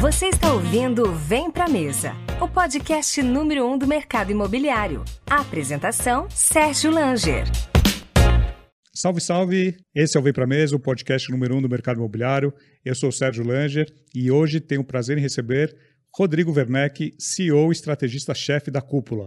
Você está ouvindo Vem Pra Mesa, o podcast número um do mercado imobiliário. A apresentação, Sérgio Langer. Salve, salve! Esse é o Vem Pra Mesa, o podcast número um do mercado imobiliário. Eu sou Sérgio Langer e hoje tenho o prazer em receber Rodrigo Werneck, CEO e estrategista-chefe da Cúpula.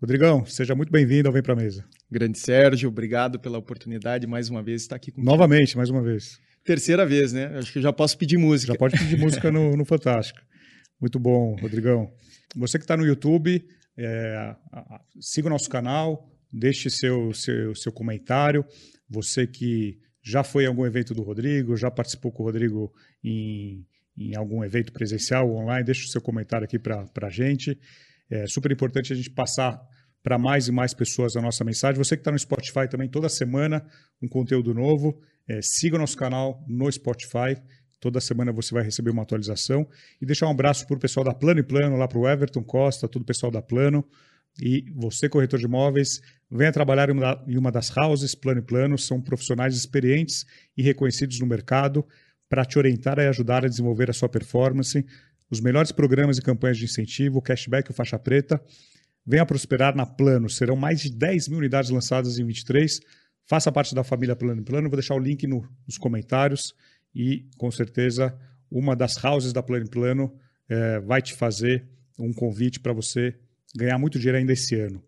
Rodrigão, seja muito bem-vindo ao Vem Pra Mesa. Grande Sérgio, obrigado pela oportunidade mais uma vez de estar aqui contigo. Novamente, mais uma vez. Terceira vez, né? Acho que já posso pedir música. Já pode pedir música no, no Fantástico. Muito bom, Rodrigão. Você que está no YouTube, é, siga o nosso canal, deixe seu, seu, seu comentário. Você que já foi em algum evento do Rodrigo, já participou com o Rodrigo em, em algum evento presencial ou online, deixe o seu comentário aqui para a gente. É super importante a gente passar para mais e mais pessoas a nossa mensagem. Você que está no Spotify também, toda semana um conteúdo novo. É, siga o nosso canal no Spotify. Toda semana você vai receber uma atualização. E deixar um abraço para o pessoal da Plano e Plano, lá para o Everton Costa, todo o pessoal da Plano. E você, corretor de imóveis, venha trabalhar em uma das houses Plano e Plano. São profissionais experientes e reconhecidos no mercado para te orientar e ajudar a desenvolver a sua performance. Os melhores programas e campanhas de incentivo, o cashback e o faixa preta. Venha prosperar na Plano. Serão mais de 10 mil unidades lançadas em 23. Faça parte da família Plano e Plano. Vou deixar o link no, nos comentários. E, com certeza, uma das houses da Plano e Plano é, vai te fazer um convite para você ganhar muito dinheiro ainda esse ano.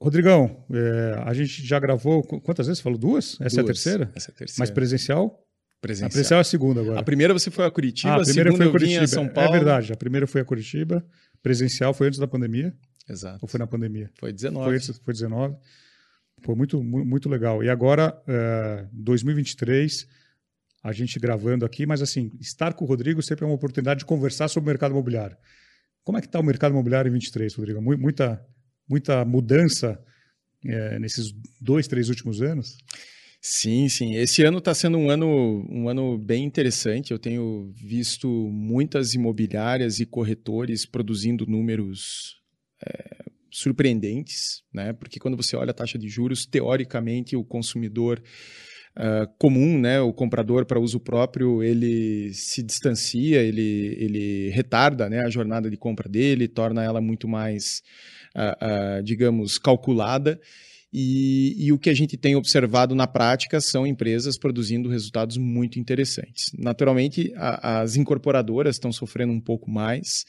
Rodrigão, é, a gente já gravou. Quantas vezes? Falou duas? Essa duas. é a terceira? Essa é a terceira. Mas presencial? Presencial. A presencial é a segunda agora. A primeira você foi a Curitiba, ah, a primeira segunda foi a Curitiba. São Paulo. É verdade, a primeira foi a Curitiba. Presencial foi antes da pandemia. Exato. Ou foi na pandemia? Foi 19. Foi, antes, foi 19. Foi muito, muito legal. E agora, uh, 2023, a gente gravando aqui, mas assim, estar com o Rodrigo sempre é uma oportunidade de conversar sobre o mercado imobiliário. Como é que está o mercado imobiliário em 23, Rodrigo? Muita, muita mudança é, nesses dois, três últimos anos? Sim, sim. Esse ano está sendo um ano, um ano bem interessante. Eu tenho visto muitas imobiliárias e corretores produzindo números é, surpreendentes, né? Porque quando você olha a taxa de juros, teoricamente o consumidor Uh, comum, né, o comprador para uso próprio, ele se distancia, ele, ele retarda né, a jornada de compra dele, torna ela muito mais, uh, uh, digamos, calculada. E, e, o que a gente tem observado na prática são empresas produzindo resultados muito interessantes. Naturalmente, a, as incorporadoras estão sofrendo um pouco mais.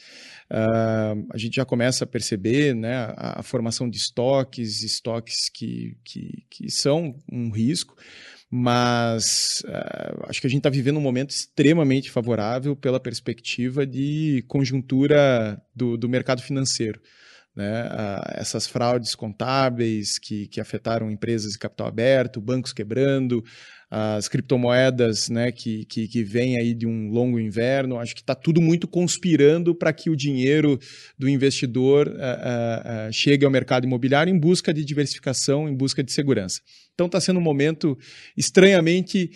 Uh, a gente já começa a perceber né, a, a formação de estoques, estoques que, que, que são um risco mas uh, acho que a gente está vivendo um momento extremamente favorável pela perspectiva de conjuntura do, do mercado financeiro né, essas fraudes contábeis que, que afetaram empresas de capital aberto, bancos quebrando, as criptomoedas né, que, que, que vêm aí de um longo inverno. Acho que está tudo muito conspirando para que o dinheiro do investidor uh, uh, uh, chegue ao mercado imobiliário em busca de diversificação, em busca de segurança. Então está sendo um momento estranhamente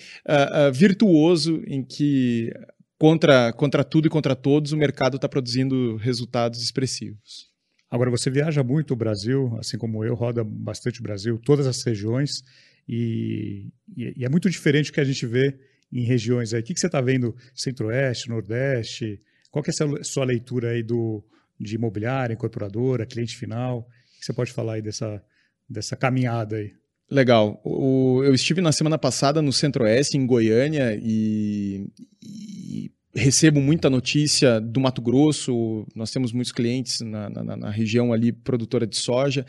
virtuoso em que, contra, contra tudo e contra todos, o mercado está produzindo resultados expressivos. Agora, você viaja muito o Brasil, assim como eu, roda bastante o Brasil, todas as regiões, e, e é muito diferente do que a gente vê em regiões aí. O que, que você está vendo Centro-Oeste, Nordeste? Qual que é a sua leitura aí do, de imobiliária, incorporadora, cliente final? O que você pode falar aí dessa, dessa caminhada aí? Legal. O, eu estive na semana passada no Centro-Oeste, em Goiânia, e, e recebo muita notícia do Mato Grosso, nós temos muitos clientes na, na, na região ali produtora de soja.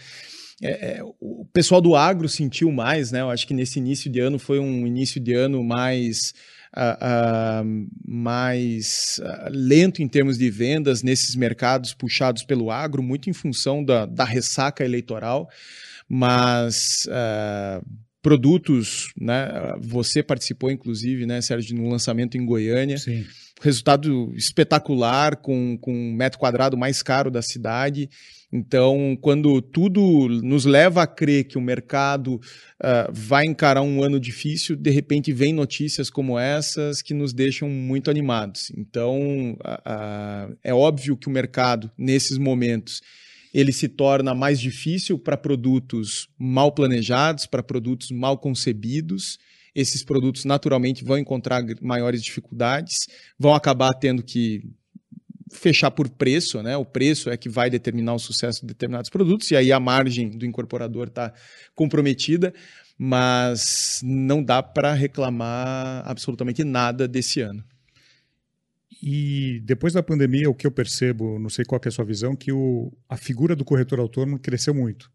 É, é, o pessoal do agro sentiu mais, né? Eu acho que nesse início de ano foi um início de ano mais, uh, uh, mais uh, lento em termos de vendas nesses mercados puxados pelo agro, muito em função da, da ressaca eleitoral, mas produtos né? Você participou, inclusive, né, Sérgio, no lançamento em Goiânia. Sim. Resultado espetacular, com, com um metro quadrado mais caro da cidade. Então, quando tudo nos leva a crer que o mercado uh, vai encarar um ano difícil, de repente vem notícias como essas que nos deixam muito animados. Então, uh, uh, é óbvio que o mercado, nesses momentos, ele se torna mais difícil para produtos mal planejados, para produtos mal concebidos. Esses produtos naturalmente vão encontrar maiores dificuldades, vão acabar tendo que fechar por preço, né? O preço é que vai determinar o sucesso de determinados produtos, e aí a margem do incorporador está comprometida, mas não dá para reclamar absolutamente nada desse ano. E depois da pandemia, o que eu percebo, não sei qual é a sua visão, que o, a figura do corretor autônomo cresceu muito.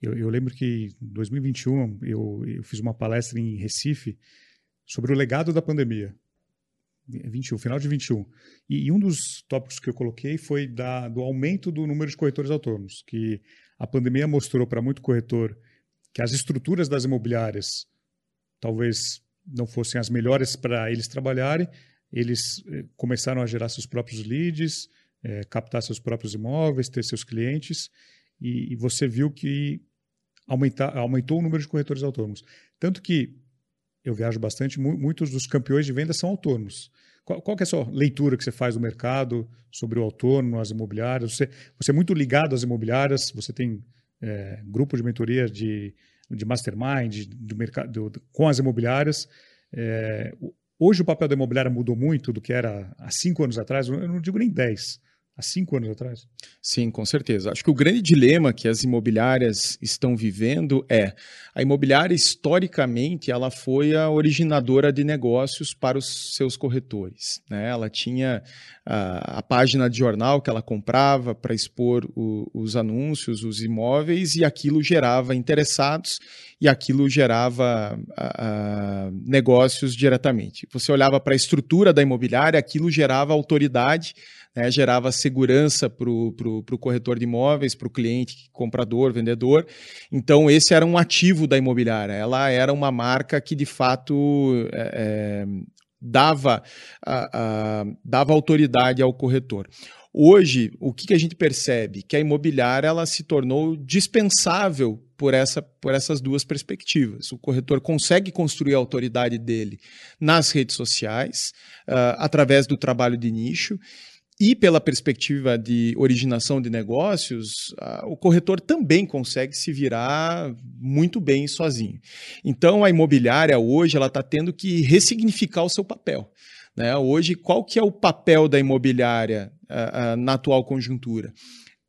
Eu, eu lembro que em 2021 eu, eu fiz uma palestra em Recife sobre o legado da pandemia. 21, final de 21. E, e um dos tópicos que eu coloquei foi da, do aumento do número de corretores autônomos, que a pandemia mostrou para muito corretor que as estruturas das imobiliárias talvez não fossem as melhores para eles trabalharem, eles eh, começaram a gerar seus próprios leads, eh, captar seus próprios imóveis, ter seus clientes, e, e você viu que aumenta, aumentou o número de corretores autônomos. Tanto que eu viajo bastante, mu muitos dos campeões de venda são autônomos. Qual, qual é a sua leitura que você faz do mercado sobre o autônomo, as imobiliárias? Você, você é muito ligado às imobiliárias, você tem é, grupo de mentoria de, de mastermind do mercado, do, com as imobiliárias. É, hoje o papel da imobiliária mudou muito do que era há cinco anos atrás, eu não digo nem dez há cinco anos atrás? Sim, com certeza. Acho que o grande dilema que as imobiliárias estão vivendo é a imobiliária historicamente ela foi a originadora de negócios para os seus corretores. Né? Ela tinha a, a página de jornal que ela comprava para expor o, os anúncios, os imóveis e aquilo gerava interessados e aquilo gerava a, a, negócios diretamente. Você olhava para a estrutura da imobiliária, aquilo gerava autoridade né, gerava segurança para o corretor de imóveis, para o cliente, comprador, vendedor. Então, esse era um ativo da imobiliária. Ela era uma marca que, de fato, é, é, dava, a, a, dava autoridade ao corretor. Hoje, o que, que a gente percebe? Que a imobiliária ela se tornou dispensável por, essa, por essas duas perspectivas. O corretor consegue construir a autoridade dele nas redes sociais, uh, através do trabalho de nicho, e pela perspectiva de originação de negócios, o corretor também consegue se virar muito bem sozinho. Então, a imobiliária hoje ela está tendo que ressignificar o seu papel. Né? Hoje, qual que é o papel da imobiliária uh, uh, na atual conjuntura?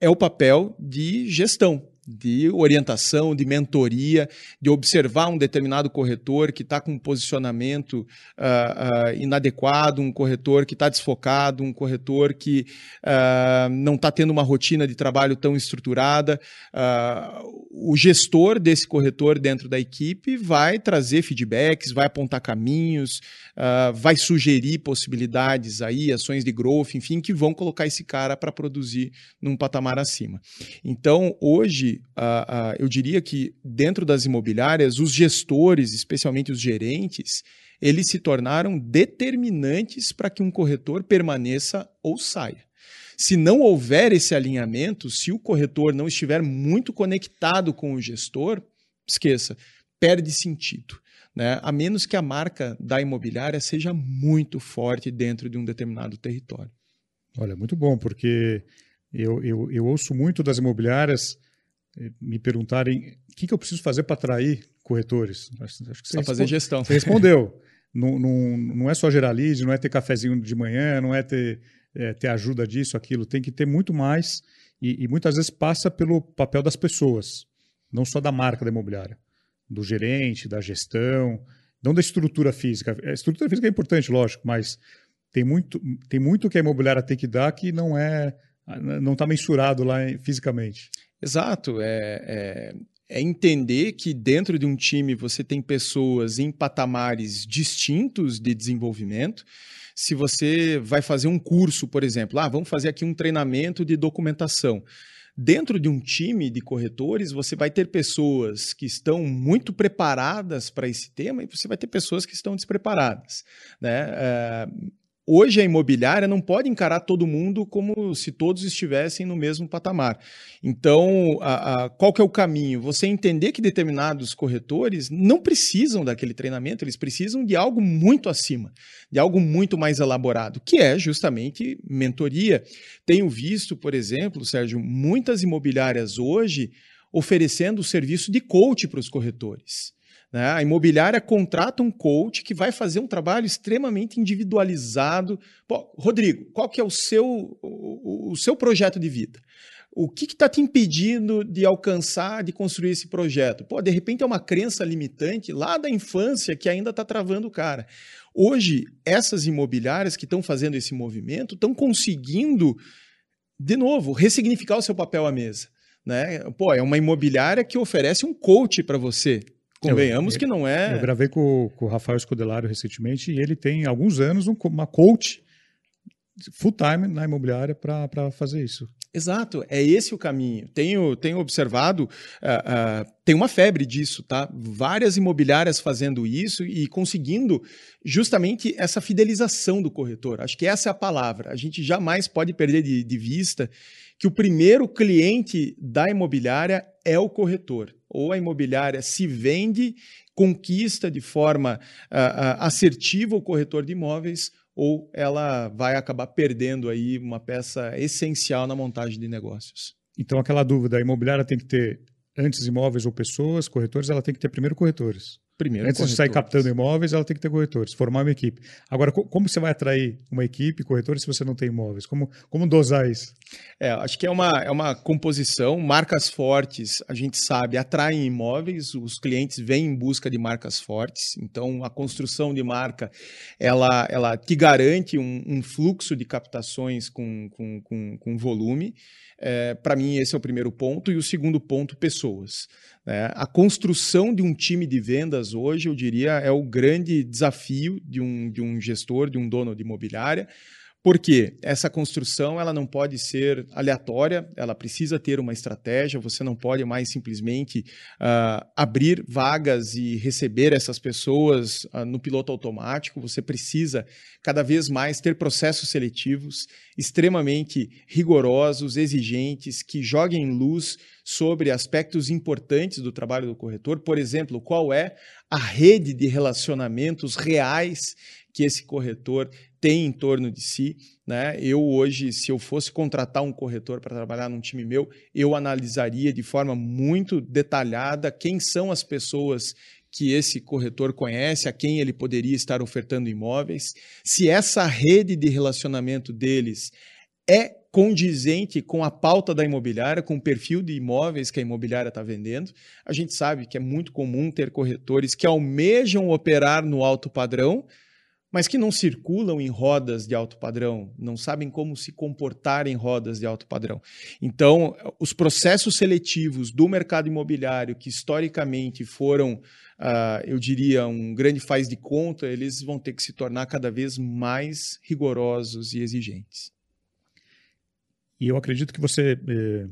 É o papel de gestão de orientação, de mentoria, de observar um determinado corretor que está com um posicionamento uh, uh, inadequado, um corretor que está desfocado, um corretor que uh, não está tendo uma rotina de trabalho tão estruturada. o gestor desse corretor dentro da equipe vai trazer feedbacks, vai apontar caminhos, vai sugerir possibilidades aí, ações de growth, enfim, que vão colocar esse cara para produzir num patamar acima. Então, hoje, uh, uh, eu diria que dentro das imobiliárias, os gestores, especialmente os gerentes, eles se tornaram determinantes para que um corretor permaneça ou saia. Se não houver esse alinhamento, se o corretor não estiver muito conectado com o gestor, esqueça, perde sentido. Né? A menos que a marca da imobiliária seja muito forte dentro de um determinado território. Olha, muito bom, porque eu, eu, eu ouço muito das imobiliárias me perguntarem o que, que eu preciso fazer para atrair corretores. Acho, acho que você só fazer gestão. Você respondeu. não, não, não é só gerar lead, não é ter cafezinho de manhã, não é ter, é, ter ajuda disso, aquilo. Tem que ter muito mais e, e, muitas vezes passa pelo papel das pessoas, não só da marca da imobiliária, do gerente, da gestão, não da estrutura física. A estrutura física é importante, lógico, mas tem muito, tem muito que a imobiliária tem que dar que não é não está mensurado lá fisicamente. Exato. É, é, é, entender que dentro de um time você tem pessoas em patamares distintos de desenvolvimento. Se você vai fazer um curso, por exemplo, ah, vamos fazer aqui um treinamento de documentação. dentro de um time de corretores, você vai ter pessoas que estão muito preparadas para esse tema e você vai ter pessoas que estão despreparadas. Né? É, Hoje a imobiliária não pode encarar todo mundo como se todos estivessem no mesmo patamar. Então, a, a, qual que é o caminho? Você entender que determinados corretores não precisam daquele treinamento, eles precisam de algo muito acima, de algo muito mais elaborado, que é justamente mentoria. Tenho visto, por exemplo, Sérgio, muitas imobiliárias hoje oferecendo o serviço de coach para os corretores. Né? A imobiliária contrata um coach que vai fazer um trabalho extremamente individualizado. Pô, Rodrigo, qual que é o seu, o, o seu projeto de vida? O que está te impedindo de alcançar, de construir esse projeto? Pô, de repente é uma crença limitante lá da infância que ainda está travando o cara. Hoje, essas imobiliárias que estão fazendo esse movimento estão conseguindo, de novo, ressignificar o seu papel à mesa. Né? Pô, é uma imobiliária que oferece um coach para você. Convenhamos eu, que não é. Eu gravei com, com o Rafael Escodelário recentemente e ele tem alguns anos um, uma coach full time na imobiliária para fazer isso. Exato, é esse o caminho. Tenho, tenho observado, uh, uh, tem uma febre disso, tá? Várias imobiliárias fazendo isso e conseguindo justamente essa fidelização do corretor. Acho que essa é a palavra. A gente jamais pode perder de, de vista que o primeiro cliente da imobiliária é o corretor. Ou a imobiliária se vende, conquista de forma uh, uh, assertiva o corretor de imóveis, ou ela vai acabar perdendo aí uma peça essencial na montagem de negócios. Então, aquela dúvida, a imobiliária tem que ter antes imóveis ou pessoas, corretores, ela tem que ter primeiro corretores. Primeiro Antes de sair captando imóveis, ela tem que ter corretores, formar uma equipe. Agora, como você vai atrair uma equipe, corretores, se você não tem imóveis? Como, como dosar isso? É, acho que é uma, é uma composição. Marcas fortes, a gente sabe, atraem imóveis, os clientes vêm em busca de marcas fortes. Então, a construção de marca, ela, ela te garante um, um fluxo de captações com, com, com, com volume. É, Para mim, esse é o primeiro ponto. E o segundo ponto, pessoas. É, a construção de um time de vendas hoje, eu diria, é o grande desafio de um, de um gestor, de um dono de imobiliária, porque essa construção ela não pode ser aleatória, ela precisa ter uma estratégia, você não pode mais simplesmente uh, abrir vagas e receber essas pessoas uh, no piloto automático, você precisa cada vez mais ter processos seletivos extremamente rigorosos, exigentes, que joguem luz sobre aspectos importantes do trabalho do corretor, por exemplo, qual é a rede de relacionamentos reais que esse corretor tem em torno de si. Né? Eu hoje, se eu fosse contratar um corretor para trabalhar num time meu, eu analisaria de forma muito detalhada quem são as pessoas que esse corretor conhece, a quem ele poderia estar ofertando imóveis, se essa rede de relacionamento deles é condizente com a pauta da imobiliária, com o perfil de imóveis que a imobiliária está vendendo. A gente sabe que é muito comum ter corretores que almejam operar no alto padrão, mas que não circulam em rodas de alto padrão, não sabem como se comportar em rodas de alto padrão. Então, os processos seletivos do mercado imobiliário, que historicamente foram, uh, eu diria, um grande faz de conta, eles vão ter que se tornar cada vez mais rigorosos e exigentes. E eu acredito que você, eh,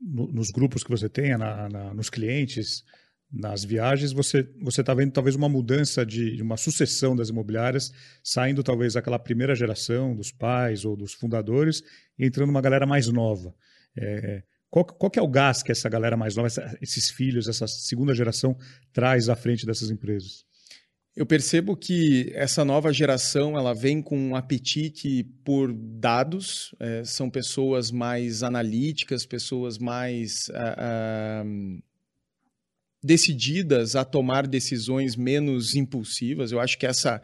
nos grupos que você tenha, na, na, nos clientes, nas viagens, você você está vendo talvez uma mudança de, uma sucessão das imobiliárias, saindo talvez aquela primeira geração dos pais ou dos fundadores e entrando uma galera mais nova. É, qual, qual é o gás que essa galera mais nova, essa, esses filhos, essa segunda geração traz à frente dessas empresas? Eu percebo que essa nova geração ela vem com um apetite por dados, é, são pessoas mais analíticas, pessoas mais uh, uh, decididas a tomar decisões menos impulsivas. Eu acho que essa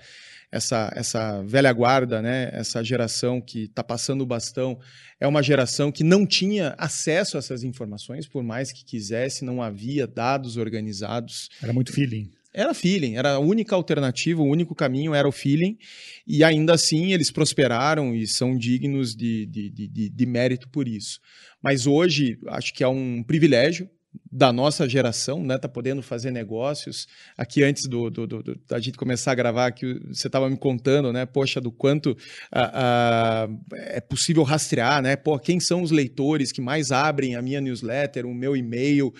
essa, essa velha guarda, né, essa geração que está passando o bastão, é uma geração que não tinha acesso a essas informações, por mais que quisesse, não havia dados organizados. Era muito feeling. Era feeling, era a única alternativa, o único caminho era o feeling, e ainda assim eles prosperaram e são dignos de, de, de, de mérito por isso. Mas hoje acho que é um privilégio da nossa geração, né? Tá podendo fazer negócios. Aqui antes do, do, do, do da gente começar a gravar, que você estava me contando, né? Poxa, do quanto é possível rastrear, né? Pô, quem são os leitores que mais abrem a minha newsletter, o meu e-mail?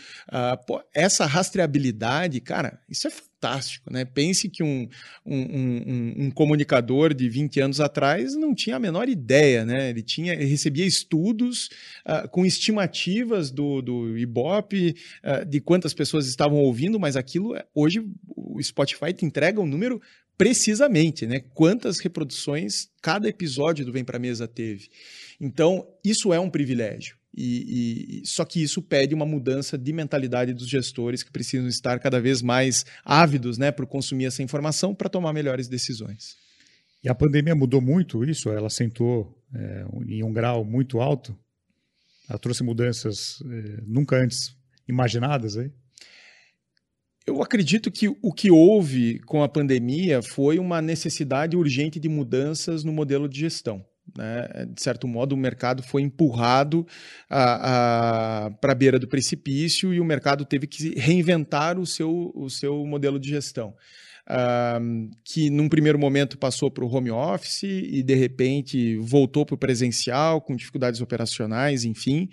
pô, essa rastreabilidade, cara, isso é né? Pense que um, um, um, um, comunicador de 20 anos atrás não tinha a menor ideia, né? Ele tinha, ele recebia estudos uh, com estimativas do, do Ibope, uh, de quantas pessoas estavam ouvindo, mas aquilo, hoje, o Spotify te entrega um número precisamente, né? Quantas reproduções cada episódio do Vem Pra Mesa teve. Então, isso é um privilégio. E, e, só que isso pede uma mudança de mentalidade dos gestores que precisam estar cada vez mais ávidos né, para consumir essa informação para tomar melhores decisões. E a pandemia mudou muito isso? Ela sentou é, em um grau muito alto? Ela trouxe mudanças é, nunca antes imaginadas aí? Eu acredito que o que houve com a pandemia foi uma necessidade urgente de mudanças no modelo de gestão. Né? De certo modo, o mercado foi empurrado para a beira do precipício e o mercado teve que reinventar o seu, o seu modelo de gestão. Uh, que num primeiro momento passou para o home office e de repente voltou para o presencial com dificuldades operacionais, enfim.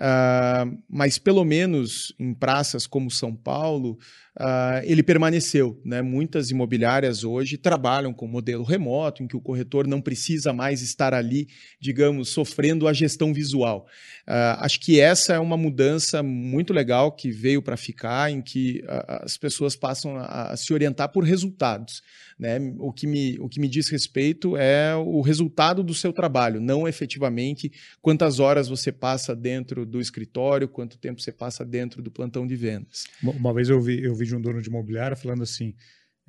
Uh, mas pelo menos em praças como São Paulo, uh, ele permaneceu. Né? Muitas imobiliárias hoje trabalham com modelo remoto, em que o corretor não precisa mais estar ali, digamos, sofrendo a gestão visual. Uh, acho que essa é uma mudança muito legal que veio para ficar, em que as pessoas passam a, a se orientar por resultados. Né? O, que me, o que me diz respeito é o resultado do seu trabalho, não efetivamente quantas horas você passa dentro do escritório, quanto tempo você passa dentro do plantão de vendas. Uma vez eu vi, eu vi de um dono de imobiliária falando assim,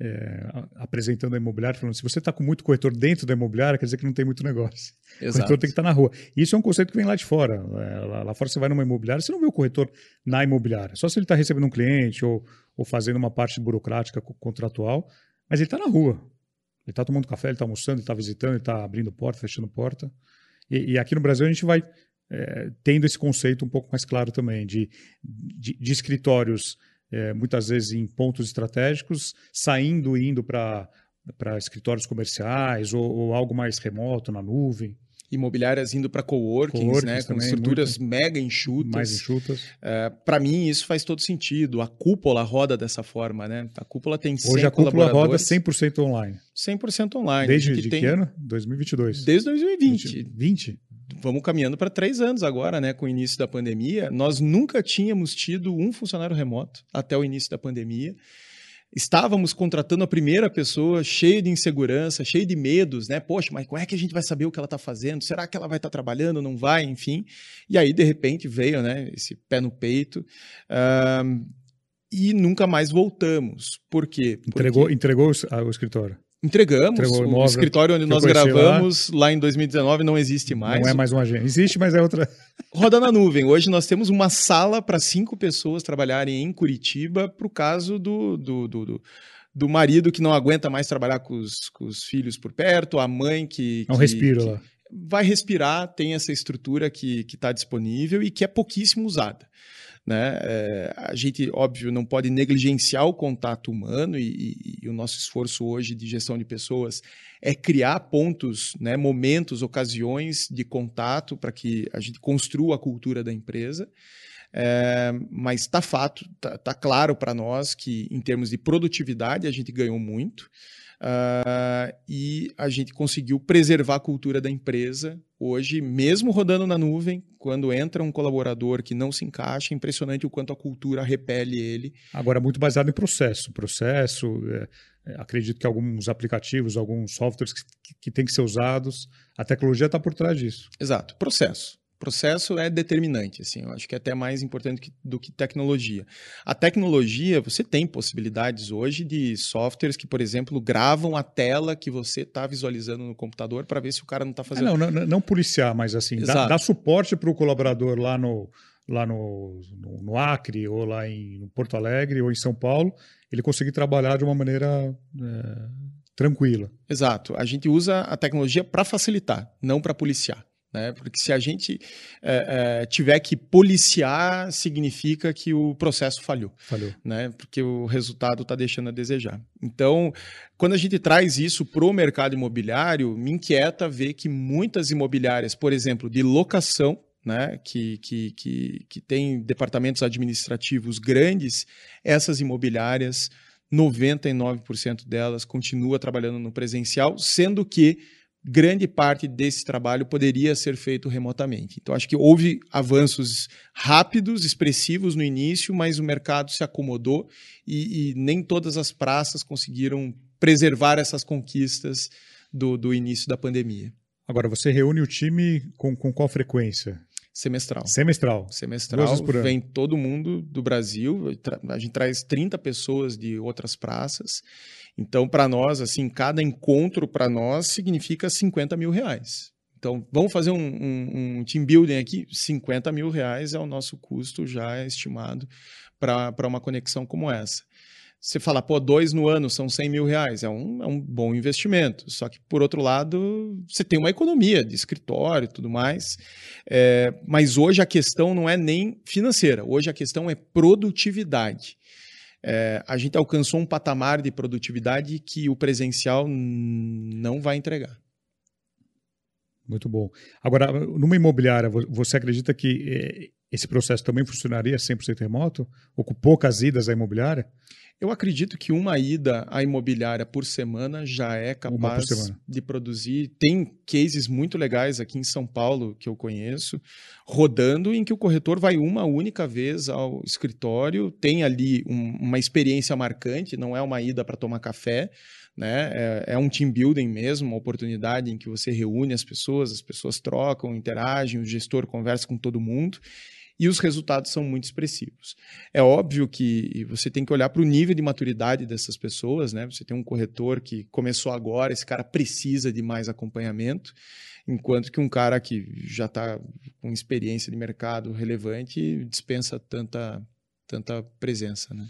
é, apresentando a imobiliária, falando: se você está com muito corretor dentro da imobiliária, quer dizer que não tem muito negócio. Exato. O corretor tem que estar tá na rua. Isso é um conceito que vem lá de fora. É, lá, lá, fora você vai numa imobiliária, você não vê o corretor na imobiliária. Só se ele está recebendo um cliente ou, ou fazendo uma parte burocrática contratual. Mas ele está na rua. Ele está tomando café, ele está almoçando, ele está visitando, ele está abrindo porta, fechando porta. E, e, aqui no Brasil a gente vai é, tendo esse conceito um pouco mais claro também, de, de, de escritórios, é, muitas vezes em pontos estratégicos, saindo e indo para escritórios comerciais ou, ou algo mais remoto, na nuvem imobiliárias indo para coworkings, né, com estruturas muito, mega enxutas. Mais enxutas. É, para mim, isso faz todo sentido. A cúpula roda dessa forma, né? A cúpula tem 100 Hoje a cúpula roda 100% online. 100% online. Desde que, de tem... que ano? 2022. Desde 2020. 20? 20? Vamos caminhando para três anos agora, né? Com o início da pandemia. Nós nunca tínhamos tido um funcionário remoto até o início da pandemia estávamos contratando a primeira pessoa cheia de insegurança, cheia de medos, né? Poxa, mas como é que a gente vai saber o que ela está fazendo? Será que ela vai estar tá trabalhando? Não vai? Enfim. E aí, de repente, veio né, esse pé no peito. Uh, e nunca mais voltamos. Por quê? Porque... Entregou, entregou o escritório. Entregamos. o, o escritório onde nós gravamos lá. lá. em 2019 não existe mais. Não é mais uma agência. Existe, mas é outra. Roda na nuvem. Hoje nós temos uma sala para cinco pessoas trabalharem em Curitiba para o caso do, do, do, do, do marido que não aguenta mais trabalhar com os, com os filhos por perto, a mãe que. Não que, respira que lá. Vai respirar, tem essa estrutura que está disponível e que é pouquíssimo usada. Né? É, a gente, óbvio, não pode negligenciar o contato humano e, e, e, o nosso esforço hoje de gestão de pessoas é criar pontos, né, momentos, ocasiões de contato para que a gente construa a cultura da empresa. É, mas está fato, está tá claro para nós que em termos de produtividade a gente ganhou muito. Uh, e a gente conseguiu preservar a cultura da empresa. Hoje, mesmo rodando na nuvem, quando entra um colaborador que não se encaixa, é impressionante o quanto a cultura repele ele. Agora, muito baseado em processo. Processo, é, é, acredito que alguns aplicativos, alguns softwares que, que, que têm que ser usados, a tecnologia está por trás disso. Exato, processo processo é determinante, assim, eu acho que é até mais importante que, do que tecnologia. A tecnologia, você tem possibilidades hoje de softwares que, por exemplo, gravam a tela que você está visualizando no computador para ver se o cara não está fazendo. É, não, não, não, policiar, mas assim, dá, dá, suporte para o colaborador lá no lá no, no, no, Acre ou lá em Porto Alegre ou em São Paulo, ele conseguir trabalhar de uma maneira é, tranquila. Exato. A gente usa a tecnologia para facilitar, não para policiar. Né? Porque se a gente é, é, tiver que policiar, significa que o processo falhou. Falhou. Né? Porque o resultado está deixando a desejar. Então, quando a gente traz isso para o mercado imobiliário, me inquieta ver que muitas imobiliárias, por exemplo, de locação, né, que, que, que, que tem departamentos administrativos grandes, essas imobiliárias, 99% delas continua trabalhando no presencial, sendo que grande parte desse trabalho poderia ser feito remotamente. Então, acho que houve avanços rápidos, expressivos no início, mas o mercado se acomodou e, e nem todas as praças conseguiram preservar essas conquistas do, do início da pandemia. Agora, você reúne o time com, com qual frequência? Semestral. Semestral. Semestral. Vem todo mundo do Brasil. A gente traz 30 pessoas de outras praças. Então, para nós, assim, cada encontro para nós significa 50 mil reais. Então, vamos fazer um, um, um, team building aqui? 50 mil reais é o nosso custo já estimado para uma conexão como essa. Você fala, pô, dois no ano são 100 mil reais, é um, é um bom investimento. Só que, por outro lado, você tem uma economia de escritório e tudo mais. É, mas hoje a questão não é nem financeira, hoje a questão é produtividade. É, a gente alcançou um patamar de produtividade que o presencial não vai entregar. Muito bom. Agora, numa imobiliária, você acredita que é, esse processo também funcionaria 100% remoto? Ou com poucas idas à imobiliária? Eu acredito que uma ida à imobiliária por semana já é capaz de produzir. Tem cases muito legais aqui em São Paulo que eu conheço, rodando em que o corretor vai uma única vez ao escritório, tem ali um, uma experiência marcante, não é uma ida para tomar café, né? É, é, um team building mesmo, uma oportunidade em que você reúne as pessoas, as pessoas trocam, interagem, o gestor conversa com todo mundo e os resultados são muito expressivos. É óbvio que você tem que olhar para o nível de maturidade dessas pessoas, né? Você tem um corretor que começou agora, esse cara precisa de mais acompanhamento, enquanto que um cara que já está com experiência de mercado relevante dispensa tanta, tanta presença, né?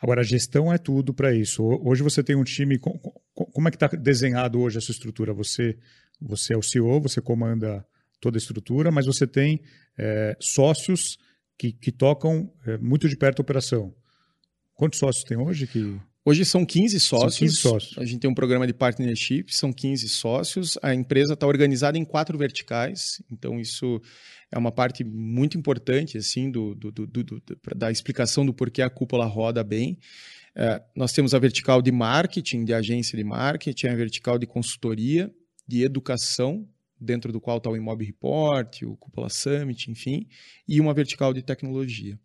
Agora, a gestão é tudo para isso. Hoje você tem um time. Como é que está desenhado hoje a sua estrutura? Você, você é o CEO, você comanda toda a estrutura, mas você tem é, sócios que, que tocam é, muito de perto a operação. Quantos sócios tem hoje? Que... Hoje são 15 sócios. São 15 sócios. A gente tem um programa de partnership, são 15 sócios. A empresa está organizada em quatro verticais, então isso é uma parte muito importante assim do, do, do, do da explicação do porquê a cúpula roda bem. É, nós temos a vertical de marketing, de agência de marketing, a vertical de consultoria, de educação, dentro do qual está o Imob Report, o Cúpula Summit, enfim, e uma vertical de tecnologia.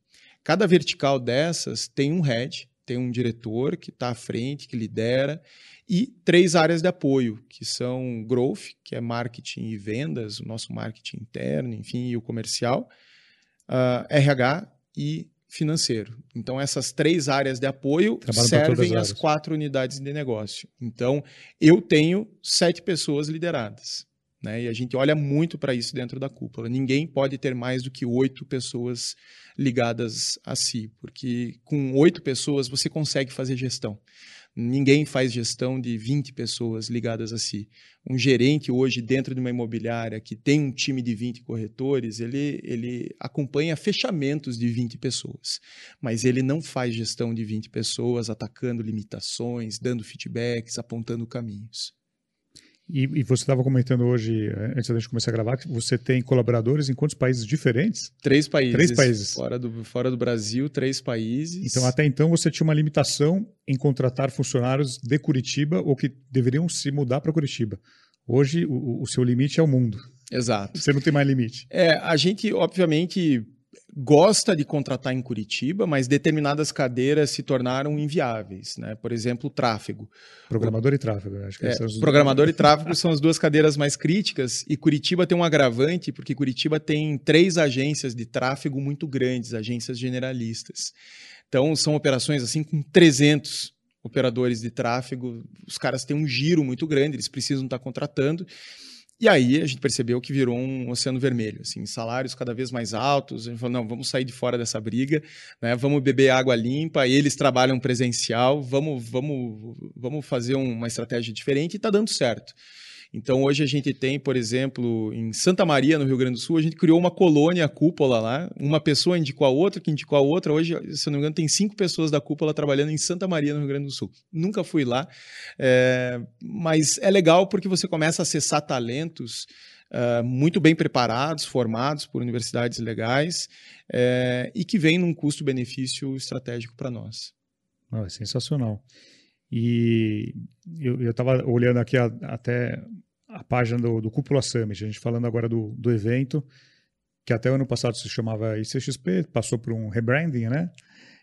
Cada vertical dessas tem um head, tem um diretor que está à frente, que lidera, e três áreas de apoio, que são growth, que é marketing e vendas, o nosso marketing interno, enfim, e o comercial, uh, ah, RH e financeiro. Então, essas três áreas de apoio Trabalham servem as, as quatro unidades de negócio. Então, eu tenho sete pessoas lideradas. Né? E a gente olha muito para isso dentro da cúpula. Ninguém pode ter mais do que oito pessoas ligadas a si, porque com oito pessoas você consegue fazer gestão. Ninguém faz gestão de 20 pessoas ligadas a si. Um gerente hoje dentro de uma imobiliária que tem um time de 20 corretores, ele, ele acompanha fechamentos de 20 pessoas, mas ele não faz gestão de 20 pessoas atacando limitações, dando feedbacks, apontando caminhos. E, e você estava comentando hoje, eh, antes da gente começar a gravar, que você tem colaboradores em quantos países diferentes? Três países. Três países. Fora do, fora do Brasil, três países. Então, até então, você tinha uma limitação em contratar funcionários de Curitiba ou que deveriam se mudar para Curitiba. Hoje, o, o seu limite é o mundo. Exato. Você não tem mais limite. É, a gente, obviamente, gosta de contratar em Curitiba, mas determinadas cadeiras se tornaram inviáveis, né? Por exemplo, o tráfego. Programador o... e tráfego, acho que é, são os... Programador e tráfego são as duas cadeiras mais críticas e Curitiba tem um agravante porque Curitiba tem três agências de tráfego muito grandes, agências generalistas. Então são operações assim com 300 operadores de tráfego, os caras têm um giro muito grande, eles precisam estar contratando. E aí a gente percebeu que virou um oceano vermelho, assim, salários cada vez mais altos. A gente falou, não, vamos sair de fora dessa briga, né? Vamos beber água limpa. Eles trabalham presencial, vamos, vamos, vamos fazer uma estratégia diferente e está dando certo. Então, hoje a gente tem, por exemplo, em Santa Maria, no Rio Grande do Sul, a gente criou uma colônia cúpula lá. Uma pessoa indicou a outra, que indicou a outra. Hoje, se eu não me engano, tem cinco pessoas da cúpula trabalhando em Santa Maria, no Rio Grande do Sul. Nunca fui lá, é, mas é legal porque você começa a acessar talentos Uh, muito bem preparados, formados por universidades legais uh, e que vêm num custo-benefício estratégico para nós. Ah, sensacional. E eu estava olhando aqui a, até a página do, do Cúpula Summit, a gente falando agora do, do evento, que até o ano passado se chamava ICXP, passou por um rebranding, né?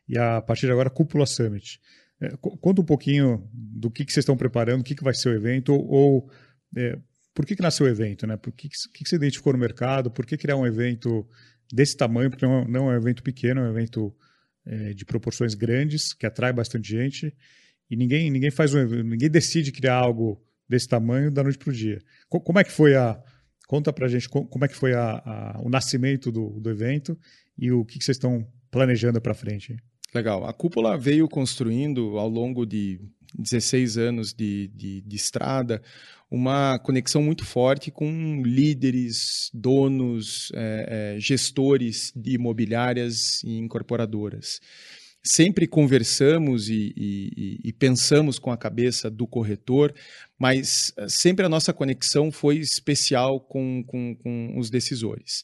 E a partir de agora, Cúpula Summit. É, conta um pouquinho do que, que vocês estão preparando, o que, que vai ser o evento, ou é, por que, que nasceu o evento, né? Por que, que, que você identificou no mercado? Por que criar um evento desse tamanho? Porque não, não é um evento pequeno, é um evento é, de proporções grandes, que atrai bastante gente. E ninguém, ninguém faz um, ninguém decide criar algo desse tamanho da noite para o dia. Como é que foi a. Conta para a gente como é que foi a, a, o nascimento do, do evento e o que, que vocês estão planejando para frente. Legal. A cúpula veio construindo ao longo de 16 anos de, de, de, estrada, uma conexão muito forte com líderes, donos, é, é, gestores de imobiliárias e incorporadoras sempre conversamos e, e, e, pensamos com a cabeça do corretor, mas eh, sempre a nossa conexão foi especial com, com, com os decisores.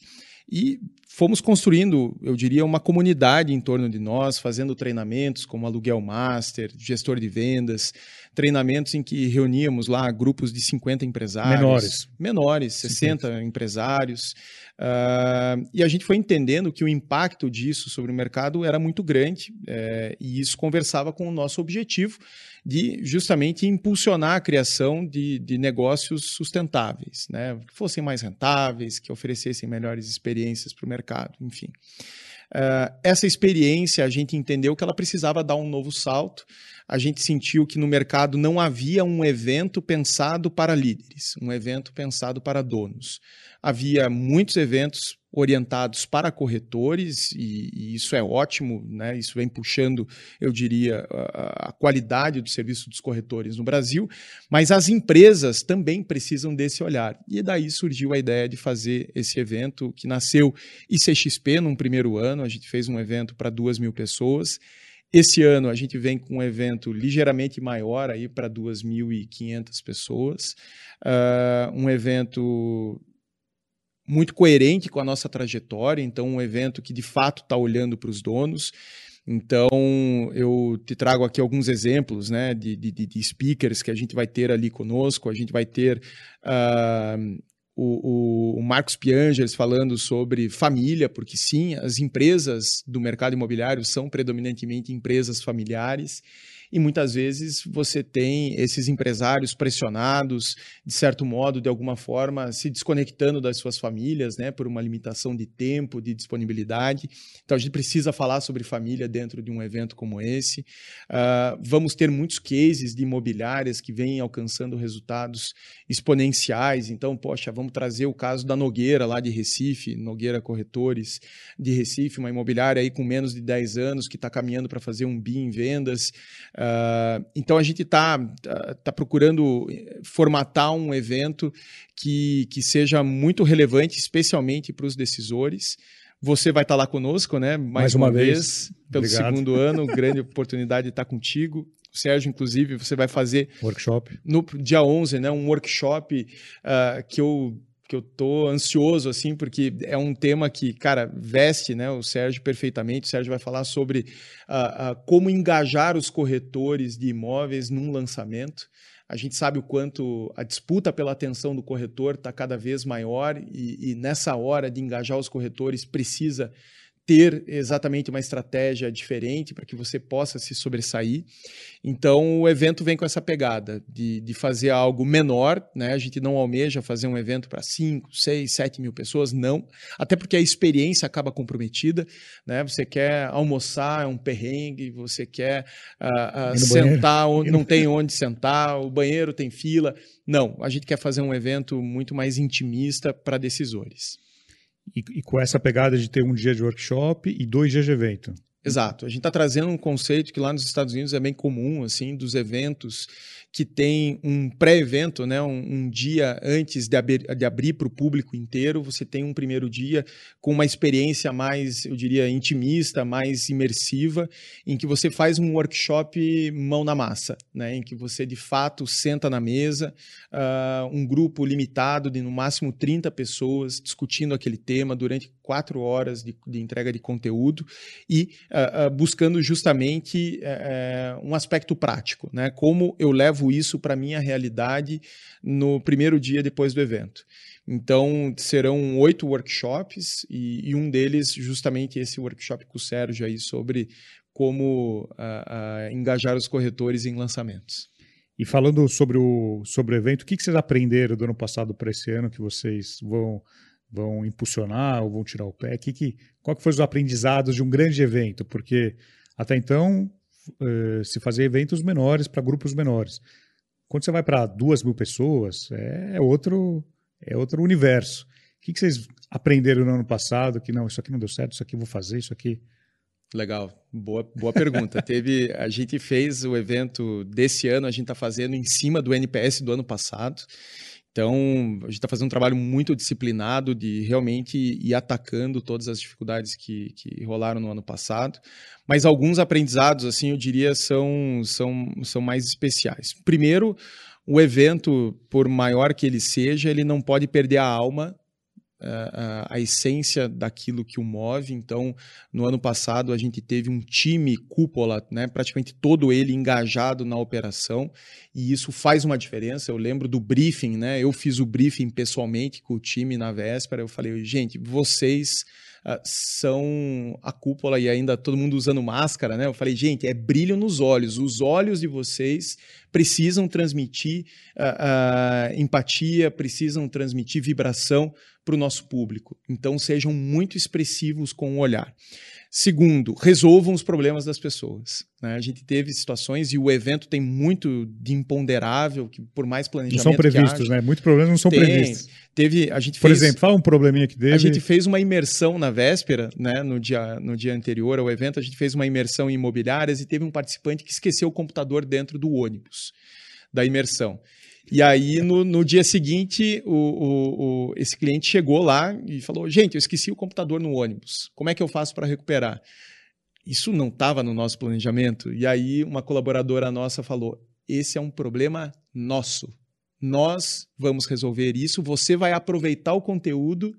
E fomos construindo, eu diria, uma comunidade em torno de nós, fazendo treinamentos como aluguel master, gestor de vendas, treinamentos em que reuníamos lá grupos de 50 empresários. Menores. Menores, 60 50. empresários. Uh, e a gente foi entendendo que o impacto disso sobre o mercado era muito grande, é, e isso conversava com o nosso objetivo de justamente impulsionar a criação de, de negócios sustentáveis, né? que fossem mais rentáveis, que oferecessem melhores experiências para o mercado, enfim. Uh, essa experiência a gente entendeu que ela precisava dar um novo salto. A gente sentiu que no mercado não havia um evento pensado para líderes, um evento pensado para donos havia muitos eventos orientados para corretores e, e, isso é ótimo, né? Isso vem puxando, eu diria, a, a, qualidade do serviço dos corretores no Brasil, mas as empresas também precisam desse olhar. E daí surgiu a ideia de fazer esse evento que nasceu ICXP num primeiro ano, a gente fez um evento para duas mil pessoas. Esse ano a gente vem com um evento ligeiramente maior aí para 2.500 pessoas, uh, um evento muito coerente com a nossa trajetória, então um evento que de fato está olhando para os donos. Então, eu te trago aqui alguns exemplos né, de, de, de, speakers que a gente vai ter ali conosco. A gente vai ter uh, o, o, Marcos Piangers falando sobre família, porque sim, as empresas do mercado imobiliário são predominantemente empresas familiares e muitas vezes você tem esses empresários pressionados, de certo modo, de alguma forma, se desconectando das suas famílias, né, por uma limitação de tempo, de disponibilidade. Então a gente precisa falar sobre família dentro de um evento como esse. Uh, vamos ter muitos cases de imobiliárias que vêm alcançando resultados exponenciais. Então, poxa, vamos trazer o caso da Nogueira, lá de Recife, Nogueira Corretores de Recife, uma imobiliária aí com menos de 10 anos que está caminhando para fazer um BI em vendas. Uh, então a gente está tá, tá procurando formatar um evento que, que seja muito relevante, especialmente para os decisores. Você vai estar tá lá conosco, né? Mais, Mais uma, uma, vez, vez pelo Obrigado. segundo ano, grande oportunidade de estar tá contigo. Sérgio, inclusive, você vai fazer workshop no dia 11, né? Um workshop uh, que eu que eu tô ansioso assim porque é um tema que cara veste né o Sérgio perfeitamente. O Sérgio vai falar sobre uh, uh, como engajar os corretores de imóveis num lançamento. A gente sabe o quanto a disputa pela atenção do corretor está cada vez maior e, e nessa hora de engajar os corretores precisa ter exatamente uma estratégia diferente para que você possa se sobressair. Então, o evento vem com essa pegada de, de fazer algo menor, né? A gente não almeja fazer um evento para 5, 6, 7 mil pessoas, não. Até porque a experiência acaba comprometida, né? Você quer almoçar, é um perrengue, você quer uh, uh, sentar onde não tem onde sentar, o banheiro tem fila. Não, a gente quer fazer um evento muito mais intimista para decisores. E, e, com essa pegada de ter um dia de workshop e dois dias de evento. Exato. A gente está trazendo um conceito que lá nos Estados Unidos é bem comum, assim, dos eventos que tem um pré-evento, né, um, um, dia antes de, abrir, de abrir para o público inteiro, você tem um primeiro dia com uma experiência mais, eu diria, intimista, mais imersiva, em que você faz um workshop mão na massa, né, em que você de fato senta na mesa, uh, um grupo limitado de no máximo 30 pessoas discutindo aquele tema durante quatro horas de, de entrega de conteúdo e uh, uh, buscando justamente uh, um aspecto prático, né, como eu levo isso para minha realidade no primeiro dia depois do evento. Então, serão oito workshops e, e, um deles justamente esse workshop com o Sérgio aí sobre como uh, uh, engajar os corretores em lançamentos. E falando sobre o, sobre o evento, o que, que vocês aprenderam do ano passado para esse ano que vocês vão, vão impulsionar ou vão tirar o pé? Que, que, qual que foi os aprendizados de um grande evento? Porque até então uh, se fazer eventos menores para grupos menores. Quando você vai para duas mil pessoas, é outro, é outro universo. O que, que vocês aprenderam no ano passado? Que não, isso aqui não deu certo, isso aqui vou fazer, isso aqui. Legal, boa, boa pergunta. Teve, a gente fez o evento desse ano, a gente está fazendo em cima do NPS do ano passado. Então, a gente está fazendo um trabalho muito disciplinado de realmente ir atacando todas as dificuldades que, que rolaram no ano passado. Mas alguns aprendizados, assim, eu diria, são, são, são mais especiais. Primeiro, o evento, por maior que ele seja, ele não pode perder a alma a, a, essência daquilo que o move. Então, no ano passado, a gente teve um time cúpula, né, praticamente todo ele engajado na operação, e isso faz uma diferença. Eu lembro do briefing, né, eu fiz o briefing pessoalmente com o time na véspera. Eu falei, gente, vocês são a cúpula e ainda todo mundo usando máscara, né? Eu falei, gente, é brilho nos olhos. Os olhos de vocês precisam transmitir uh, uh, empatia, precisam transmitir vibração para o nosso público. Então, sejam muito expressivos com o olhar. Segundo, resolvam os problemas das pessoas. Né? A gente teve situações e o evento tem muito de imponderável, que por mais planejamento. Não são previstos, haja, né? Muitos problemas não são tem, previstos. Teve, a gente por fez, exemplo, fala um probleminha que teve. A gente fez uma imersão na véspera, né? no, dia, no dia anterior ao evento, a gente fez uma imersão em imobiliárias e teve um participante que esqueceu o computador dentro do ônibus da imersão. E aí, no, no dia seguinte, o, o, o, esse cliente chegou lá e falou: Gente, eu esqueci o computador no ônibus. Como é que eu faço para recuperar? Isso não estava no nosso planejamento. E aí, uma colaboradora nossa falou: Esse é um problema nosso. Nós vamos resolver isso. Você vai aproveitar o conteúdo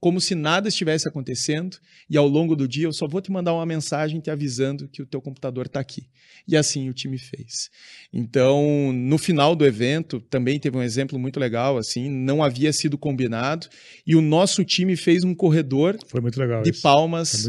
como se nada estivesse acontecendo, e ao longo do dia eu só vou te mandar uma mensagem te avisando que o teu computador está aqui. E assim o time fez. Então, no final do evento, também teve um exemplo muito legal, assim, não havia sido combinado, e o nosso time fez um corredor de isso. palmas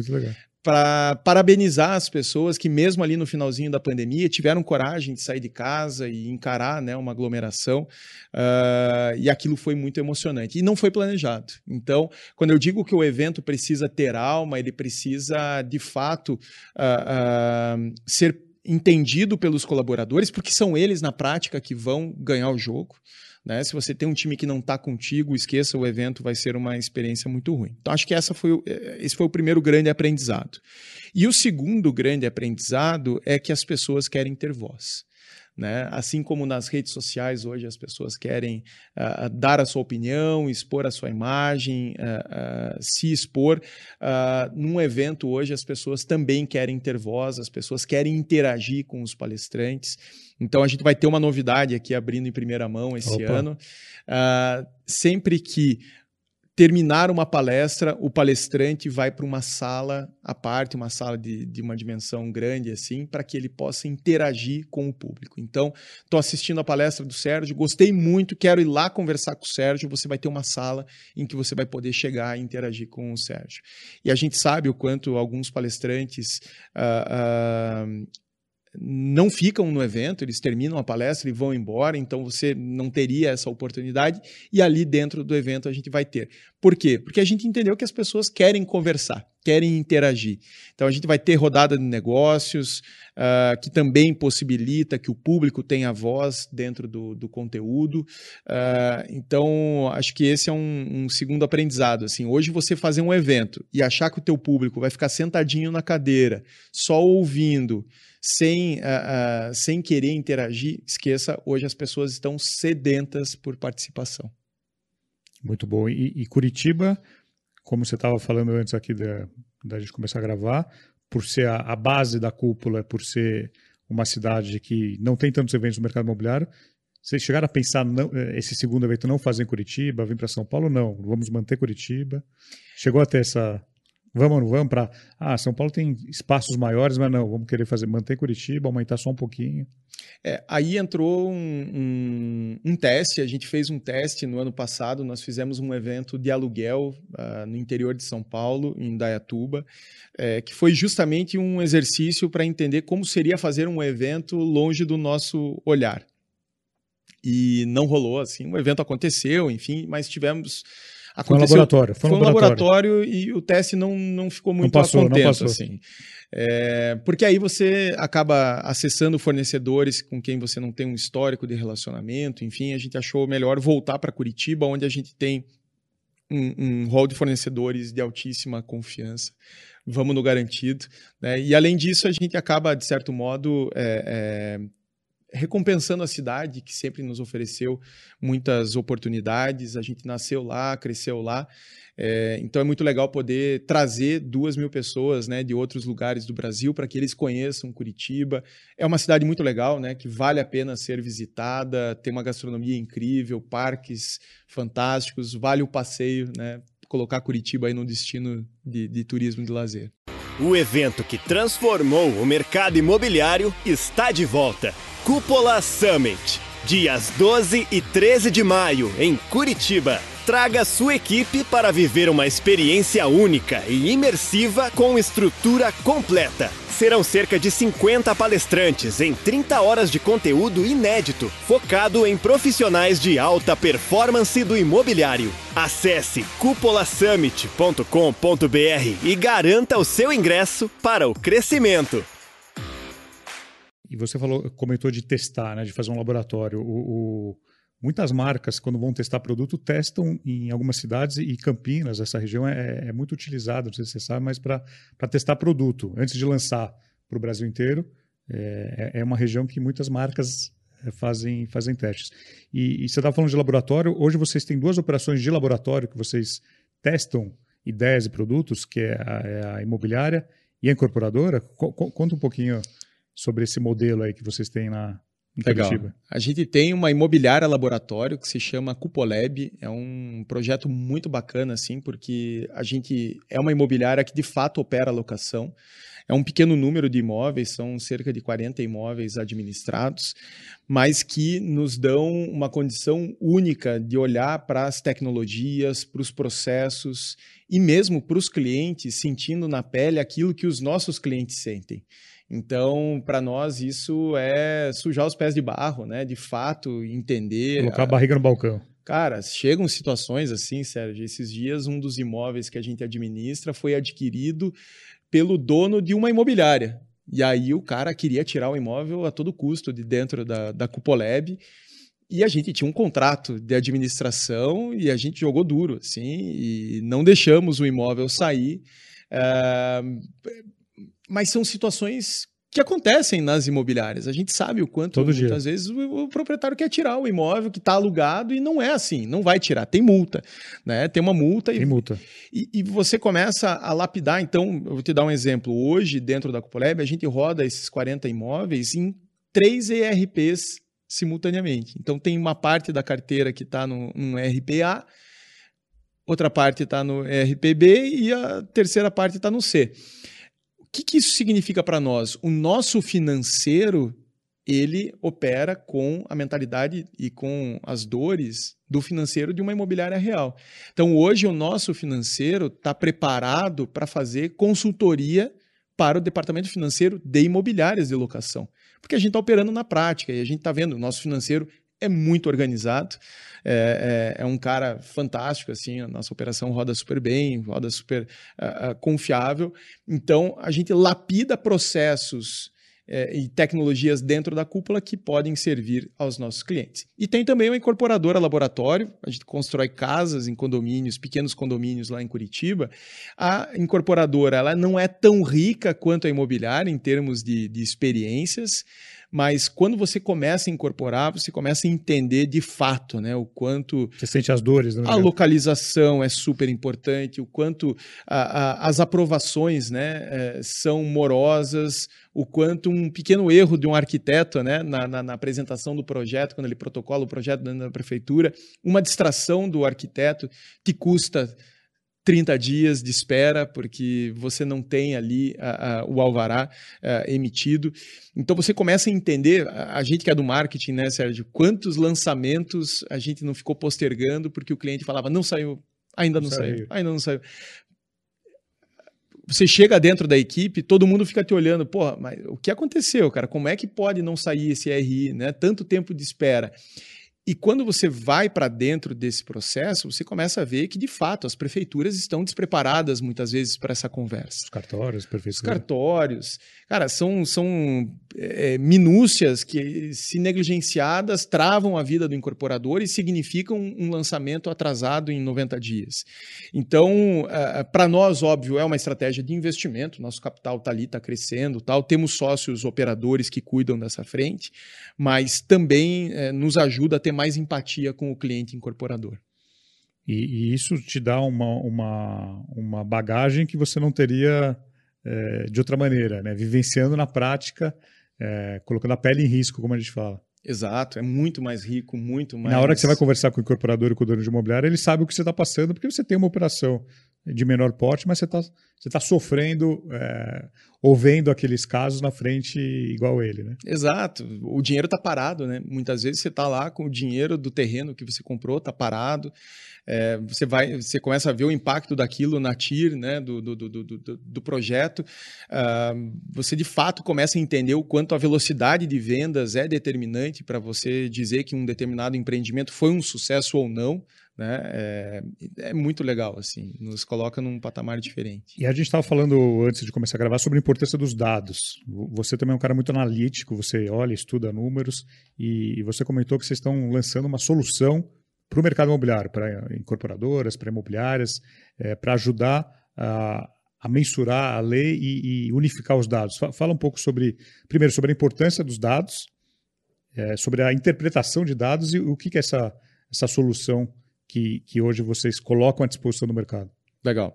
para parabenizar as pessoas que, mesmo ali no finalzinho da pandemia, tiveram coragem de sair de casa e encarar né, uma aglomeração. Uh, e aquilo foi muito emocionante. E não foi planejado. Então, quando eu digo que o evento precisa ter alma, ele precisa, de fato, uh, uh, ser entendido pelos colaboradores, porque são eles, na prática, que vão ganhar o jogo. Né? Se você tem um time que não está contigo, esqueça o evento, vai ser uma experiência muito ruim. Então, acho que essa foi, eh, esse foi o primeiro grande aprendizado. E o segundo grande aprendizado é que as pessoas querem ter voz. Né? Assim como nas redes sociais hoje as pessoas querem uh, dar a sua opinião, expor a sua imagem, uh, uh, se expor, num evento hoje as pessoas também querem ter voz, as pessoas querem interagir com os palestrantes. Então a gente vai ter uma novidade aqui abrindo em primeira mão esse Opa. ano. sempre que terminar uma palestra, o palestrante vai para uma sala à parte, uma sala de, de uma dimensão grande, assim, para que ele possa interagir com o público. Então, estou assistindo a palestra do Sérgio, gostei muito, quero ir lá conversar com o Sérgio. Você vai ter uma sala em que você vai poder chegar e interagir com o Sérgio. E a gente sabe o quanto alguns palestrantes uh, uh, não ficam no evento, eles terminam a palestra e vão embora, então você não teria essa oportunidade, e ali dentro do evento a gente vai ter. Por quê? Porque a gente entendeu que as pessoas querem conversar. querem interagir. Então a gente vai ter rodada de negócios, uh, que também possibilita que o público tenha voz dentro do, do conteúdo. Uh, então acho que esse é um, um, segundo aprendizado. Assim, hoje você fazer um evento e achar que o teu público vai ficar sentadinho na cadeira, só ouvindo, sem, uh, sem querer interagir, esqueça, hoje as pessoas estão sedentas por participação. Muito bom. E, e Curitiba como você estava falando antes aqui da, da gente começar a gravar, por ser a, a, base da cúpula, por ser uma cidade que não tem tantos eventos no mercado imobiliário, vocês chegaram a pensar não, eh, esse segundo evento não fazer em Curitiba, vir para São Paulo? Não, vamos manter Curitiba. Chegou até essa Vamos ou não vamos para. Ah, São Paulo tem espaços maiores, mas não, vamos querer fazer, manter Curitiba, aumentar só um pouquinho. É, aí entrou um, um, um, teste, a gente fez um teste no ano passado, nós fizemos um evento de aluguel uh, no interior de São Paulo, em Dayatuba, é, que foi justamente um exercício para entender como seria fazer um evento longe do nosso olhar. E não rolou assim, o evento aconteceu, enfim, mas tivemos Aconteceu, foi um laboratório. Foi, um, foi laboratório. um laboratório. e o teste não, não ficou muito não passou, contento, não passou. assim. É, porque aí você acaba acessando fornecedores com quem você não tem um histórico de relacionamento, enfim, a gente achou melhor voltar para Curitiba, onde a gente tem um, um hall de fornecedores de altíssima confiança. Vamos no garantido. Né? E além disso, a gente acaba, de certo modo, é, é, recompensando a cidade que sempre nos ofereceu muitas oportunidades. A gente nasceu lá, cresceu lá. É, então é muito legal poder trazer duas mil pessoas né, de outros lugares do Brasil para que eles conheçam Curitiba. É uma cidade muito legal, né, que vale a pena ser visitada, tem uma gastronomia incrível, parques fantásticos, vale o passeio, né, colocar Curitiba aí no destino de, de turismo de lazer. O evento que transformou o mercado imobiliário está de volta. Cúpula Summit, dias 12 e 13 de maio, em Curitiba. Traga sua equipe para viver uma experiência única e imersiva com estrutura completa. Serão cerca de 50 palestrantes em 30 horas de conteúdo inédito, focado em profissionais de alta performance do imobiliário. Acesse cupolasummit.com.br e garanta o seu ingresso para o crescimento. E você falou, comentou de testar, né, de fazer um laboratório. O, o, muitas marcas, quando vão testar produto, testam em algumas cidades e Campinas, essa região é, é muito utilizada, não sei se você sabe, mas para testar produto, antes de lançar para o Brasil inteiro, é, é, é uma região que muitas marcas é, fazem, fazem testes. E, e você estava falando de laboratório, hoje vocês têm duas operações de laboratório que vocês testam ideias e produtos, que é a, é a imobiliária e a incorporadora. Co conta um pouquinho sobre esse modelo aí que vocês têm na Legal. Curitiba. A gente tem uma imobiliária laboratório que se chama Cupolab. É um projeto muito bacana, assim, porque a gente é uma imobiliária que de fato opera a locação. É um pequeno número de imóveis, são cerca de 40 imóveis administrados, mas que nos dão uma condição única de olhar para as tecnologias, para os processos e mesmo para os clientes, sentindo na pele aquilo que os nossos clientes sentem. Então, para nós, isso é sujar os pés de barro, né? De fato, entender. Colocar a, a barriga no balcão. Cara, chegam situações assim, Sérgio. Esses dias, um dos imóveis que a gente administra foi adquirido pelo dono de uma imobiliária. E aí o cara queria tirar o imóvel a todo custo de dentro da, da Cupolab. E a gente tinha um contrato de administração e a gente jogou duro, assim, e não deixamos o imóvel sair. Uh, mas são situações que acontecem nas imobiliárias. A gente sabe o quanto Todo muitas dia. vezes o, o, proprietário quer tirar o imóvel que está alugado e não é assim, não vai tirar, tem multa, né? Tem uma multa tem e, multa. E, e, você começa a lapidar. Então, eu vou te dar um exemplo. Hoje, dentro da Cupolab, a gente roda esses 40 imóveis em três ERPs simultaneamente. Então, tem uma parte da carteira que está no, no RPA, outra parte está no RPB e a terceira parte está no C que, que isso significa para nós? O nosso financeiro ele opera com a mentalidade e com as dores do financeiro de uma imobiliária real. Então, hoje, o nosso financeiro está preparado para fazer consultoria para o departamento financeiro de imobiliárias de locação. Porque a gente está operando na prática e a gente está vendo, o nosso financeiro é muito organizado. É, é, é, um cara fantástico, assim, a nossa operação roda super bem, roda super uh, uh, confiável. Então, a gente lapida processos é, e tecnologias dentro da cúpula que podem servir aos nossos clientes. E tem também uma incorporadora laboratório, a gente constrói casas em condomínios, pequenos condomínios lá em Curitiba. A incorporadora ela não é tão rica quanto a imobiliária em termos de, de experiências, mas quando você começa a incorporar, você começa a entender de fato, né, o quanto você sente as dores, né? a localização é super importante, o quanto a, a, as aprovações, né, é, são morosas, o quanto um pequeno erro de um arquiteto, né, na, na, na apresentação do projeto, quando ele protocola o projeto dentro da prefeitura, uma distração do arquiteto te custa 30 dias de espera, porque você não tem ali o alvará emitido. Então você começa a entender, a, gente que é do marketing, né, Sérgio, quantos lançamentos a gente não ficou postergando porque o cliente falava, não saiu, ainda não, não saiu, saiu, ainda não saiu. Você chega dentro da equipe, todo mundo fica te olhando, porra, mas o que aconteceu, cara? Como é que pode não sair esse RI, né? Tanto tempo de espera. E quando você vai para dentro desse processo, você começa a ver que, de fato, as prefeituras estão despreparadas muitas vezes para essa conversa. Os cartórios, prefeituras. Os cartórios. Cara, são, são é, minúcias que, se negligenciadas, travam a vida do incorporador e significam um lançamento atrasado em 90 dias. Então, é, para nós, óbvio, é uma estratégia de investimento. Nosso capital está ali, está crescendo, tal. Temos sócios operadores que cuidam dessa frente, mas também é, nos ajuda a ter ter mais empatia com o cliente incorporador. E, e isso te dá uma, uma, uma bagagem que você não teria é, de outra maneira, né? vivenciando na prática, é, colocando a pele em risco, como a gente fala. Exato, é muito mais rico, muito mais. Na hora que você vai conversar com o incorporador e com o dono de imobiliário, ele sabe o que você está passando, porque você tem uma operação de menor porte, mas você está você tá sofrendo é, ou vendo aqueles casos na frente igual ele, né? Exato. O dinheiro está parado, né? Muitas vezes você está lá com o dinheiro do terreno que você comprou, está parado. É, você vai, você começa a ver o impacto daquilo na TIR, né, do, do, do, do, do projeto. Uh, você de fato começa a entender o quanto a velocidade de vendas é determinante para você dizer que um determinado empreendimento foi um sucesso ou não. Né? É, é, muito legal, assim, nos coloca num patamar diferente. E a gente estava falando antes de começar a gravar sobre a importância dos dados. Você também é um cara muito analítico, você olha, estuda números e você comentou que vocês estão lançando uma solução para o mercado imobiliário, para incorporadoras, para imobiliárias, é, para ajudar a, a, mensurar a lei e, e, unificar os dados. Fala um pouco sobre, primeiro, sobre a importância dos dados, é, sobre a interpretação de dados e o que, que é essa, essa solução que, que hoje vocês colocam à disposição do mercado. Legal.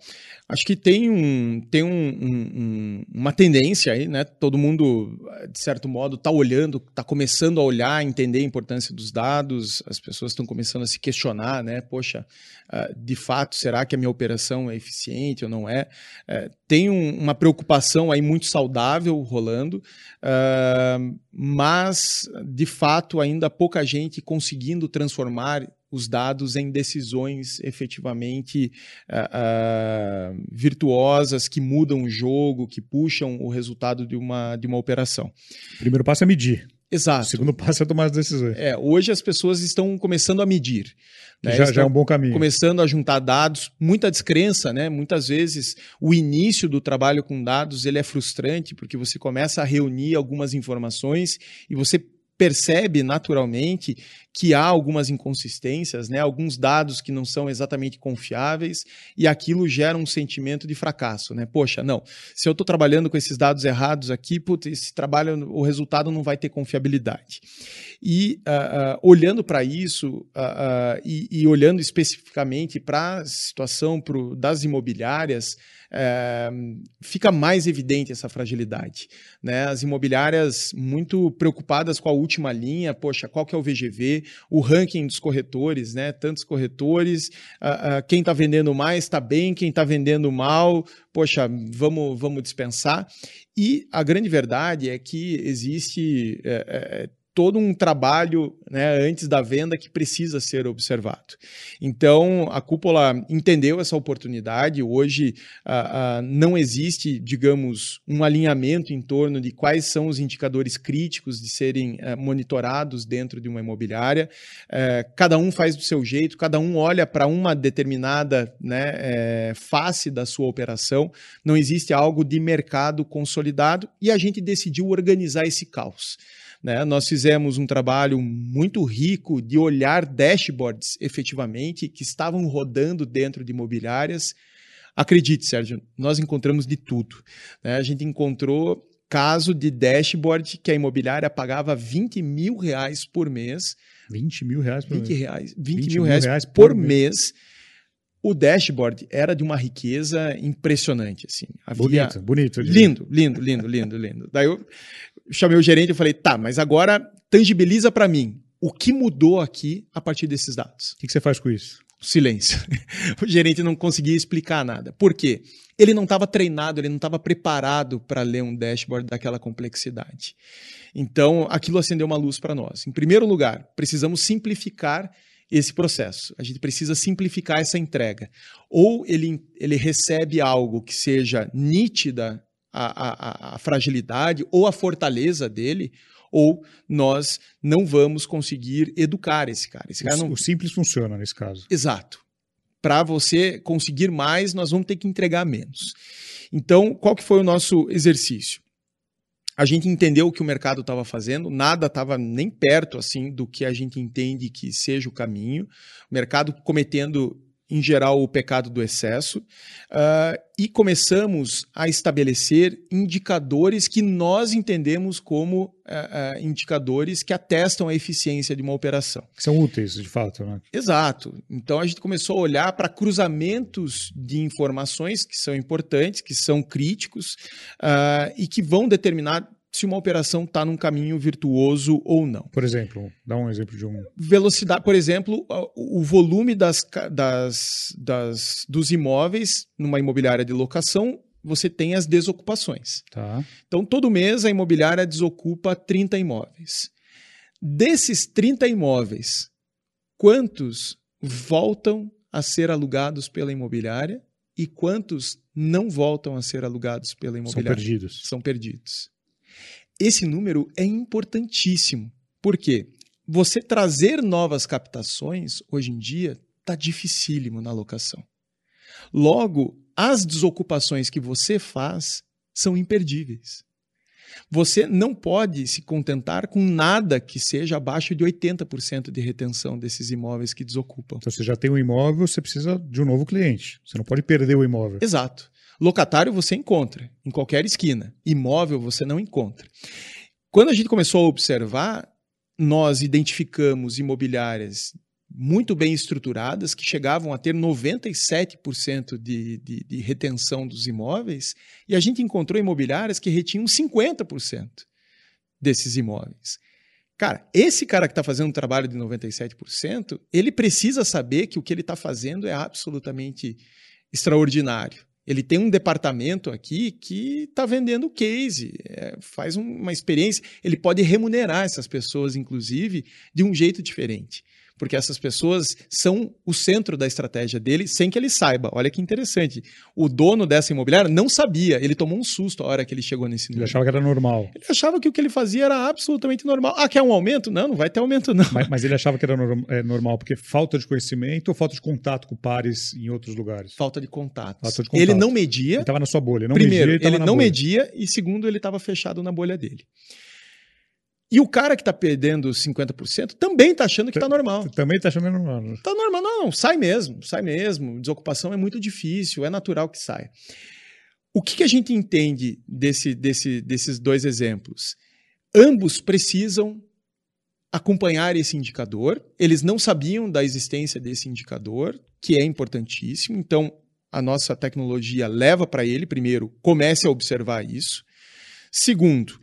Acho que tem, um, tem um, um, uma tendência aí, né? Todo mundo, de certo modo, está olhando, está começando a olhar, entender a importância dos dados, as pessoas estão começando a se questionar, né? Poxa, uh, de fato, será que a minha operação é eficiente ou não é? Uh, tem um, uma preocupação aí muito saudável rolando, uh, mas, de fato, ainda pouca gente conseguindo transformar os dados em decisões efetivamente uh, uh, virtuosas que mudam o jogo, que puxam o resultado de uma, de uma operação. O primeiro passo é medir. Exato. O segundo passo é tomar as decisões. É, hoje as pessoas estão começando a medir. Né? Já, já, é um bom caminho. Começando a juntar dados, muita descrença, né? Muitas vezes o início do trabalho com dados ele é frustrante porque você começa a reunir algumas informações e você percebe naturalmente que há algumas inconsistências, né, alguns dados que não são exatamente confiáveis, e aquilo gera um sentimento de fracasso. Né? Poxa, não, se eu estou trabalhando com esses dados errados aqui, putz, esse trabalho, o resultado não vai ter confiabilidade. E uh, uh, olhando para isso, uh, e, e, olhando especificamente para a situação pro, das imobiliárias, é, fica mais evidente essa fragilidade. Né? As imobiliárias muito preocupadas com a última linha, poxa, qual que é o VGV, o ranking dos corretores, né? tantos corretores, uh, uh, quem está vendendo mais está bem, quem está vendendo mal, poxa, vamos, vamos dispensar. E a grande verdade é que existe... É, é, todo um trabalho né, antes da venda que precisa ser observado. Então, a cúpula entendeu essa oportunidade. Hoje não existe, digamos, um alinhamento em torno de quais são os indicadores críticos de serem uh, monitorados dentro de uma imobiliária. Eh, cada um faz do seu jeito, cada um olha para uma determinada né, eh, face da sua operação. Não existe algo de mercado consolidado e a gente decidiu organizar esse caos. Né? Nós fizemos um trabalho muito rico de olhar dashboards efetivamente que estavam rodando dentro de imobiliárias. Acredite, Sérgio, nós encontramos de tudo. Né? A gente encontrou caso de dashboard que a imobiliária pagava 20 mil reais por mês. 20 mil reais por 20 mês? Reais, 20, 20 mil reais, reais por, por mês. mês. O dashboard era de uma riqueza impressionante, assim. Havia... Bonito, bonito. Lindo, lindo, lindo, lindo, lindo. Daí eu chamei o gerente e falei, tá, mas agora tangibiliza para mim o que mudou aqui a partir desses dados. O que, que você faz com isso? Silêncio. o gerente não conseguia explicar nada. Por quê? Ele não estava treinado, ele não estava preparado para ler um dashboard daquela complexidade. Então, aquilo acendeu uma luz para nós. Em primeiro lugar, precisamos simplificar esse processo. A gente precisa simplificar essa entrega. Ou ele, ele recebe algo que seja nítida a, a, a fragilidade ou a fortaleza dele, ou nós não vamos conseguir educar esse cara. Esse cara o, não... o simples funciona nesse caso. Exato. Para você conseguir mais, nós vamos ter que entregar menos. Então, qual que foi o nosso exercício? A gente entendeu o que o mercado estava fazendo, nada estava nem perto assim do que a gente entende que seja o caminho. O mercado cometendo em geral, o pecado do excesso, uh, e começamos a estabelecer indicadores que nós entendemos como uh, uh, indicadores que atestam a eficiência de uma operação. Que são úteis, de fato, né? Exato. Então a gente começou a olhar para cruzamentos de informações que são importantes, que são críticos e que vão determinar se uma operação está num caminho virtuoso ou não. Por exemplo, dá um exemplo de um. Velocidade, por exemplo, o volume das, das, das, dos imóveis numa imobiliária de locação, você tem as desocupações. Tá. Então, todo mês a imobiliária desocupa 30 imóveis. Desses 30 imóveis, quantos voltam a ser alugados pela imobiliária e quantos não voltam a ser alugados pela imobiliária? São perdidos. São perdidos. Esse número é importantíssimo. Por quê? Você trazer novas captações, hoje em dia, está dificílimo na locação. Logo, as desocupações que você faz são imperdíveis. Você não pode se contentar com nada que seja abaixo de 80% de retenção desses imóveis que desocupam. Então, você já tem um imóvel, você precisa de um novo cliente. Você não pode perder o imóvel. Exato. Locatário você encontra em qualquer esquina, imóvel você não encontra. Quando a gente começou a observar, nós identificamos imobiliárias muito bem estruturadas, que chegavam a ter 97% de, de, de retenção dos imóveis, e a gente encontrou imobiliárias que retinham 50% desses imóveis. Cara, esse cara que está fazendo um trabalho de 97%, ele precisa saber que o que ele está fazendo é absolutamente extraordinário. Ele tem um departamento aqui que está vendendo case, é, faz um, uma experiência. Ele pode remunerar essas pessoas, inclusive, de um jeito diferente porque essas pessoas são o centro da estratégia dele sem que ele saiba. Olha que interessante. O dono dessa imobiliária não sabia, ele tomou um susto a hora que ele chegou nesse nível. Ele achava que era normal. Ele achava que o que ele fazia era absolutamente normal. Ah, quer um aumento? Não, não vai ter aumento, não. Mas, mas ele achava que era é, normal porque falta de conhecimento ou falta de contato com pares em outros lugares? Falta de contato. Falta de contato. Ele não media. Ele estava na sua bolha. Não Primeiro, media, ele, ele não bolha. media e segundo, ele estava fechado na bolha dele. E o cara que está perdendo 50% também está achando que está normal. Também está achando normal. Está normal. Não, sai mesmo, sai mesmo. Desocupação é muito difícil, é natural que saia. O que, que a gente entende desse, desse, desses dois exemplos? Ambos precisam acompanhar esse indicador. Eles não sabiam da existência desse indicador, que é importantíssimo. Então, a nossa tecnologia leva para ele, primeiro, comece a observar isso. Segundo,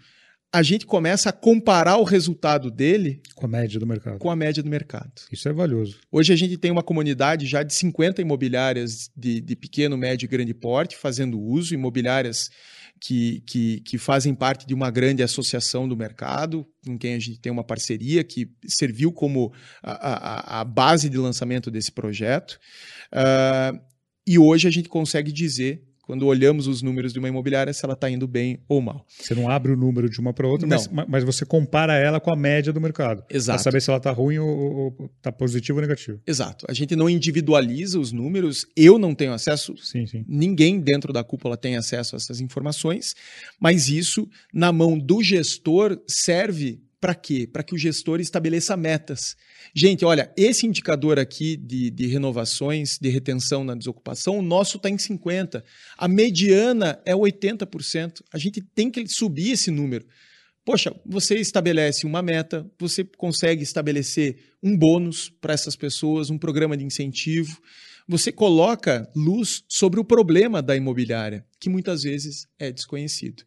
a gente começa a comparar o resultado dele com a média do mercado. Com a média do mercado. Isso é valioso. Hoje a gente tem uma comunidade já de 50 imobiliárias de, de pequeno, médio e grande porte fazendo uso, imobiliárias que, que, que, fazem parte de uma grande associação do mercado, com quem a gente tem uma parceria, que serviu como a, a, a base de lançamento desse projeto. Uh, e hoje a gente consegue dizer quando olhamos os números de uma imobiliária, se ela está indo bem ou mal. Você não abre o número de uma para outra, mas, mas, você compara ela com a média do mercado. Exato. Para saber se ela está ruim ou está positivo ou negativo. Exato. A gente não individualiza os números, eu não tenho acesso, sim, sim. ninguém dentro da cúpula tem acesso a essas informações, mas isso, na mão do gestor, serve para quê? Para que o gestor estabeleça metas. Gente, olha, esse indicador aqui de, de renovações, de retenção na desocupação, o nosso está em 50%. A mediana é 80%. A gente tem que subir esse número. Poxa, você estabelece uma meta, você consegue estabelecer um bônus para essas pessoas, um programa de incentivo você coloca luz sobre o problema da imobiliária, que muitas vezes é desconhecido.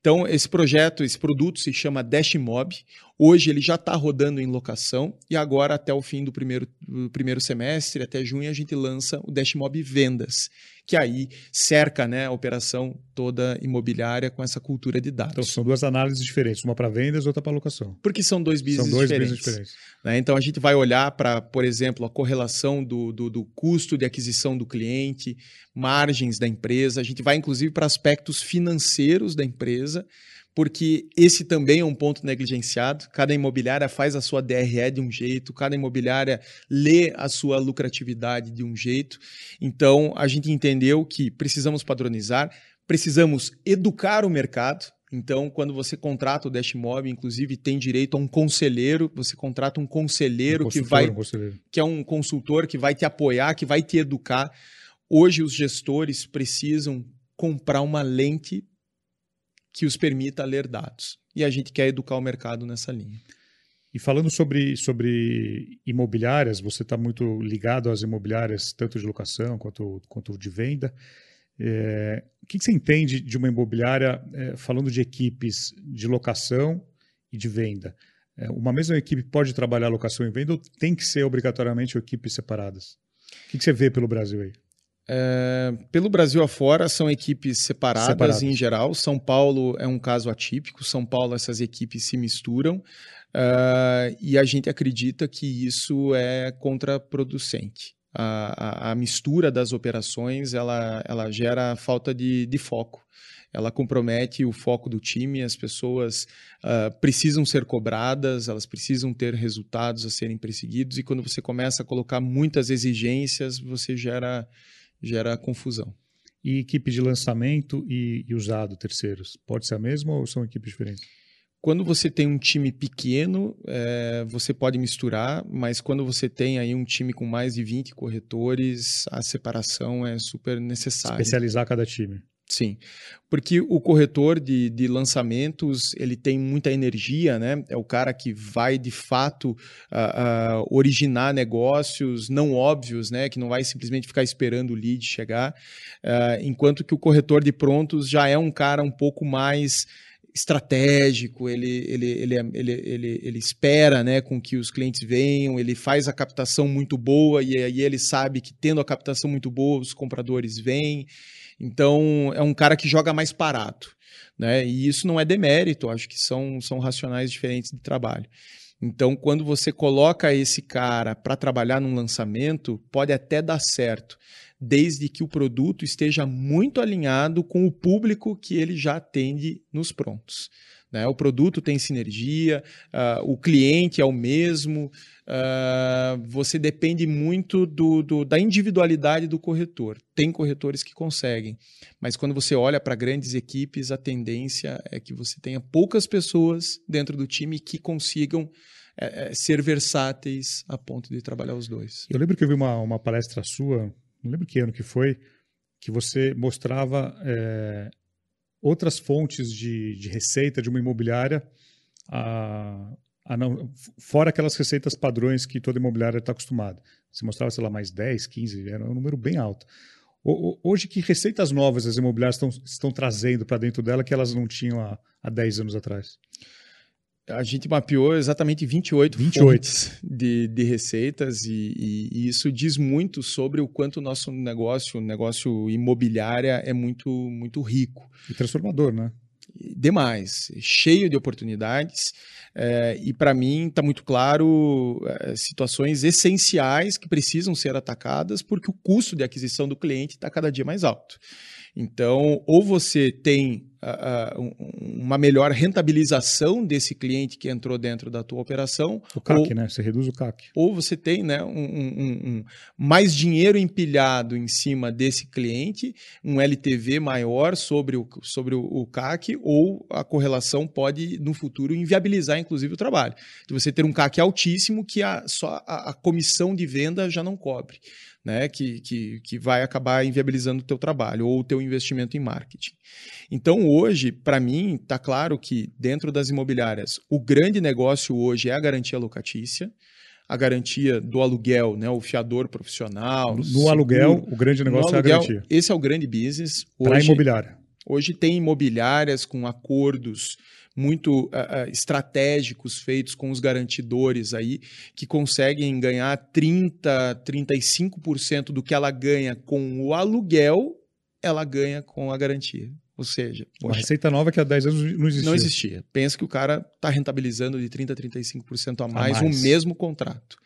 Então, esse projeto, esse produto se chama Dashmob. Hoje ele já está rodando em locação e agora, até o fim do primeiro, do primeiro semestre, até junho, a gente lança o Dashmob Vendas, que aí cerca né, a operação toda imobiliária com essa cultura de dados. Então, são duas análises diferentes, uma para vendas, outra para locação. Porque são dois business são dois diferentes. Business diferentes. Né? Então, a gente vai olhar para, por exemplo, a correlação do, do, do custo de aquisição do cliente, margens da empresa, a gente vai, inclusive, para aspectos financeiros da empresa, porque esse também é um ponto negligenciado. Cada imobiliária faz a sua DRE de um jeito, cada imobiliária lê a sua lucratividade de um jeito. Então, a gente entendeu que precisamos padronizar, precisamos educar o mercado. Então, quando você contrata o Dashmob, inclusive tem direito a um conselheiro, você contrata um conselheiro um que vai um conselheiro. que é um consultor que vai te apoiar, que vai te educar. Hoje os gestores precisam comprar uma lente que os permita ler dados. E a gente quer educar o mercado nessa linha. E falando sobre, sobre imobiliárias, você está muito ligado às imobiliárias, tanto de locação quanto, quanto de venda. É, o que, você entende de uma imobiliária é, falando de equipes de locação e de venda? É, uma mesma equipe pode trabalhar locação e venda ou tem que ser obrigatoriamente equipes separadas? O que você vê pelo Brasil aí? É, pelo Brasil afora, são equipes separadas, separadas, em geral. São Paulo é um caso atípico. São Paulo, essas equipes se misturam. Uh, e a gente acredita que isso é contraproducente. A, a, a, mistura das operações ela, ela gera falta de, de foco ela compromete o foco do time, as pessoas uh, precisam ser cobradas, elas precisam ter resultados a serem perseguidos, e quando você começa a colocar muitas exigências, você gera gera confusão. E equipe de lançamento e, e usado terceiros, pode ser a mesma ou são equipes diferentes? Quando você tem um time pequeno, é, você pode misturar, mas quando você tem aí um time com mais de 20 corretores, a separação é super necessária. Especializar cada time. Sim, porque o corretor de, de lançamentos ele tem muita energia, né? É o cara que vai de fato uh, uh, originar negócios não óbvios, né? Que não vai simplesmente ficar esperando o lead chegar, uh, enquanto que o corretor de prontos já é um cara um pouco mais estratégico, ele, ele, ele, ele, ele, ele espera né, com que os clientes venham, ele faz a captação muito boa e aí ele sabe que tendo a captação muito boa, os compradores vêm. Então, é um cara que joga mais parado. Né? E isso não é demérito, acho que são, são racionais diferentes de trabalho. Então, quando você coloca esse cara para trabalhar num lançamento, pode até dar certo, desde que o produto esteja muito alinhado com o público que ele já atende nos prontos. Né? O produto tem sinergia, uh, o cliente é o mesmo, uh, você depende muito do, do, da individualidade do corretor. Tem corretores que conseguem, mas quando você olha para grandes equipes, a tendência é que você tenha poucas pessoas dentro do time que consigam é, ser versáteis a ponto de trabalhar os dois. Eu lembro que eu vi uma, uma palestra sua, não lembro que ano que foi, que você mostrava é, outras fontes de, de receita de uma imobiliária, a, a não, fora aquelas receitas padrões que toda imobiliária está acostumada. Você mostrava, sei lá, mais 10, 15, era um número bem alto. Hoje, que receitas novas as imobiliárias estão, estão trazendo para dentro dela que elas não tinham há, há 10 anos atrás? A gente mapeou exatamente 28, 28. fontes de, de receitas e, e, e, isso diz muito sobre o quanto o nosso negócio, o negócio imobiliário é muito, muito rico. E transformador, né? Demais, cheio de oportunidades. É, e para mim está muito claro é, situações essenciais que precisam ser atacadas porque o custo de aquisição do cliente está cada dia mais alto. Então, ou você tem uh, uma melhor rentabilização desse cliente que entrou dentro da tua operação. O CAC, ou, né? Você reduz o CAC. Ou você tem né, um, um, um, mais dinheiro empilhado em cima desse cliente, um LTV maior sobre o, sobre o, o CAC, ou a correlação pode, no futuro, inviabilizar, inclusive, o trabalho. De você ter um CAC altíssimo que a, só a, a comissão de venda já não cobre né, que, que, que vai acabar inviabilizando o teu trabalho ou o teu investimento em marketing. Então, hoje, para mim, está claro que dentro das imobiliárias, o grande negócio hoje é a garantia locatícia, a garantia do aluguel, né, o fiador profissional. No, no aluguel, o grande negócio aluguel, é a garantia. Esse é o grande business. Para a imobiliária. Hoje tem imobiliárias com acordos muito uh, estratégicos feitos com os garantidores aí, que conseguem ganhar 30%, 35% do que ela ganha com o aluguel, ela ganha com a garantia. Ou seja, uma receita nova que há 10 anos não existia. Não existia. Pensa que o cara está rentabilizando de 30% a 35% a mais, a mais o mesmo contrato.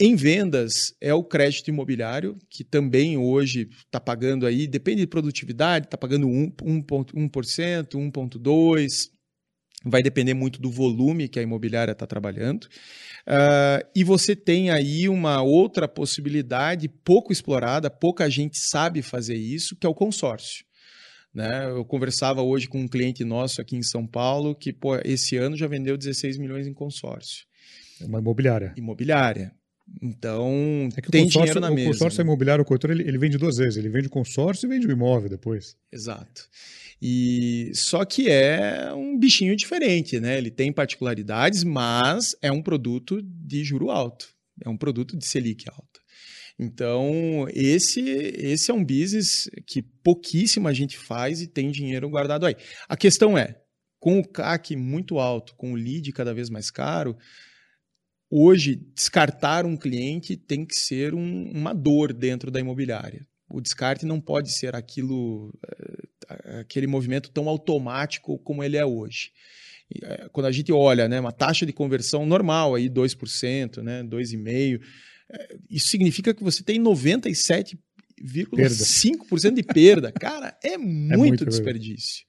Em vendas, é o crédito imobiliário, que também hoje está pagando aí, depende de produtividade, está pagando 1%, 1%, 1,2%, vai depender muito do volume que a imobiliária está trabalhando. Uh, e você tem aí uma outra possibilidade pouco explorada, pouca gente sabe fazer isso, que é o consórcio. Né? Eu conversava hoje com um cliente nosso aqui em São Paulo que pô, esse ano já vendeu 16 milhões em consórcio. É uma imobiliária. Imobiliária. Então, é tem dinheiro na o mesa. O consórcio né? imobiliário, o corretor, ele, ele vende duas vezes. Ele vende o consórcio e vende o imóvel depois. Exato. E só que é um bichinho diferente, né? Ele tem particularidades, mas é um produto de juro alto, é um produto de Selic alta. Então, esse esse é um business que pouquíssima gente faz e tem dinheiro guardado aí. A questão é, com o CAC muito alto, com o lead cada vez mais caro, hoje descartar um cliente tem que ser um, uma dor dentro da imobiliária. O descarte não pode ser aquilo eh, aquele movimento tão automático como ele é hoje. É, quando a gente olha né, uma taxa de conversão normal, aí 2%, né, 2,5%, é, isso significa que você tem 97,5% de perda. Cara, é muito, é muito desperdício.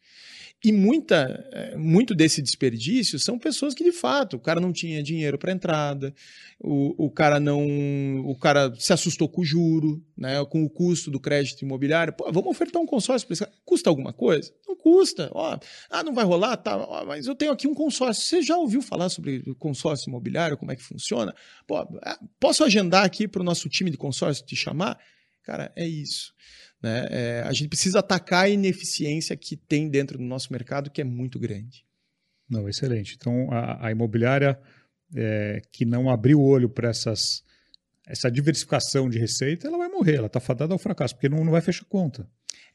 E muita, é, muito desse desperdício são pessoas que, de fato, o cara não tinha dinheiro para entrada, o, o cara não. O cara se assustou com o juro, né, com o custo do crédito imobiliário. Pô, vamos ofertar um consórcio para esse cara. Custa alguma coisa? Não custa. Ó, ah, não vai rolar? Tá, ó, mas eu tenho aqui um consórcio. Você já ouviu falar sobre o consórcio imobiliário, como é que funciona? Pô, ah, posso agendar aqui para o nosso time de consórcio te chamar? Cara, é isso. Né? É, a gente precisa atacar a ineficiência que tem dentro do nosso mercado, que é muito grande. Não, excelente. Então, a, a imobiliária é, que não abriu o olho para essas essa diversificação de receita, ela vai morrer, ela está fadada ao fracasso, porque não, não vai fechar conta.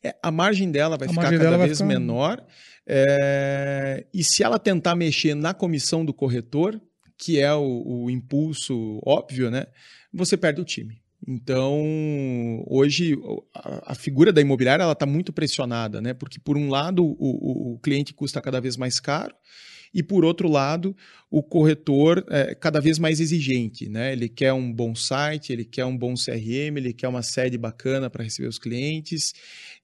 É, a margem dela vai a ficar cada vez ficar... menor. É, e se ela tentar mexer na comissão do corretor, que é o, o impulso óbvio, né, você perde o time. Então, hoje, a, figura da imobiliária está muito pressionada, né? porque, por um lado, o, o, cliente custa cada vez mais caro, e, por outro lado, o corretor é cada vez mais exigente. Né? Ele quer um bom site, ele quer um bom CRM, ele quer uma sede bacana para receber os clientes,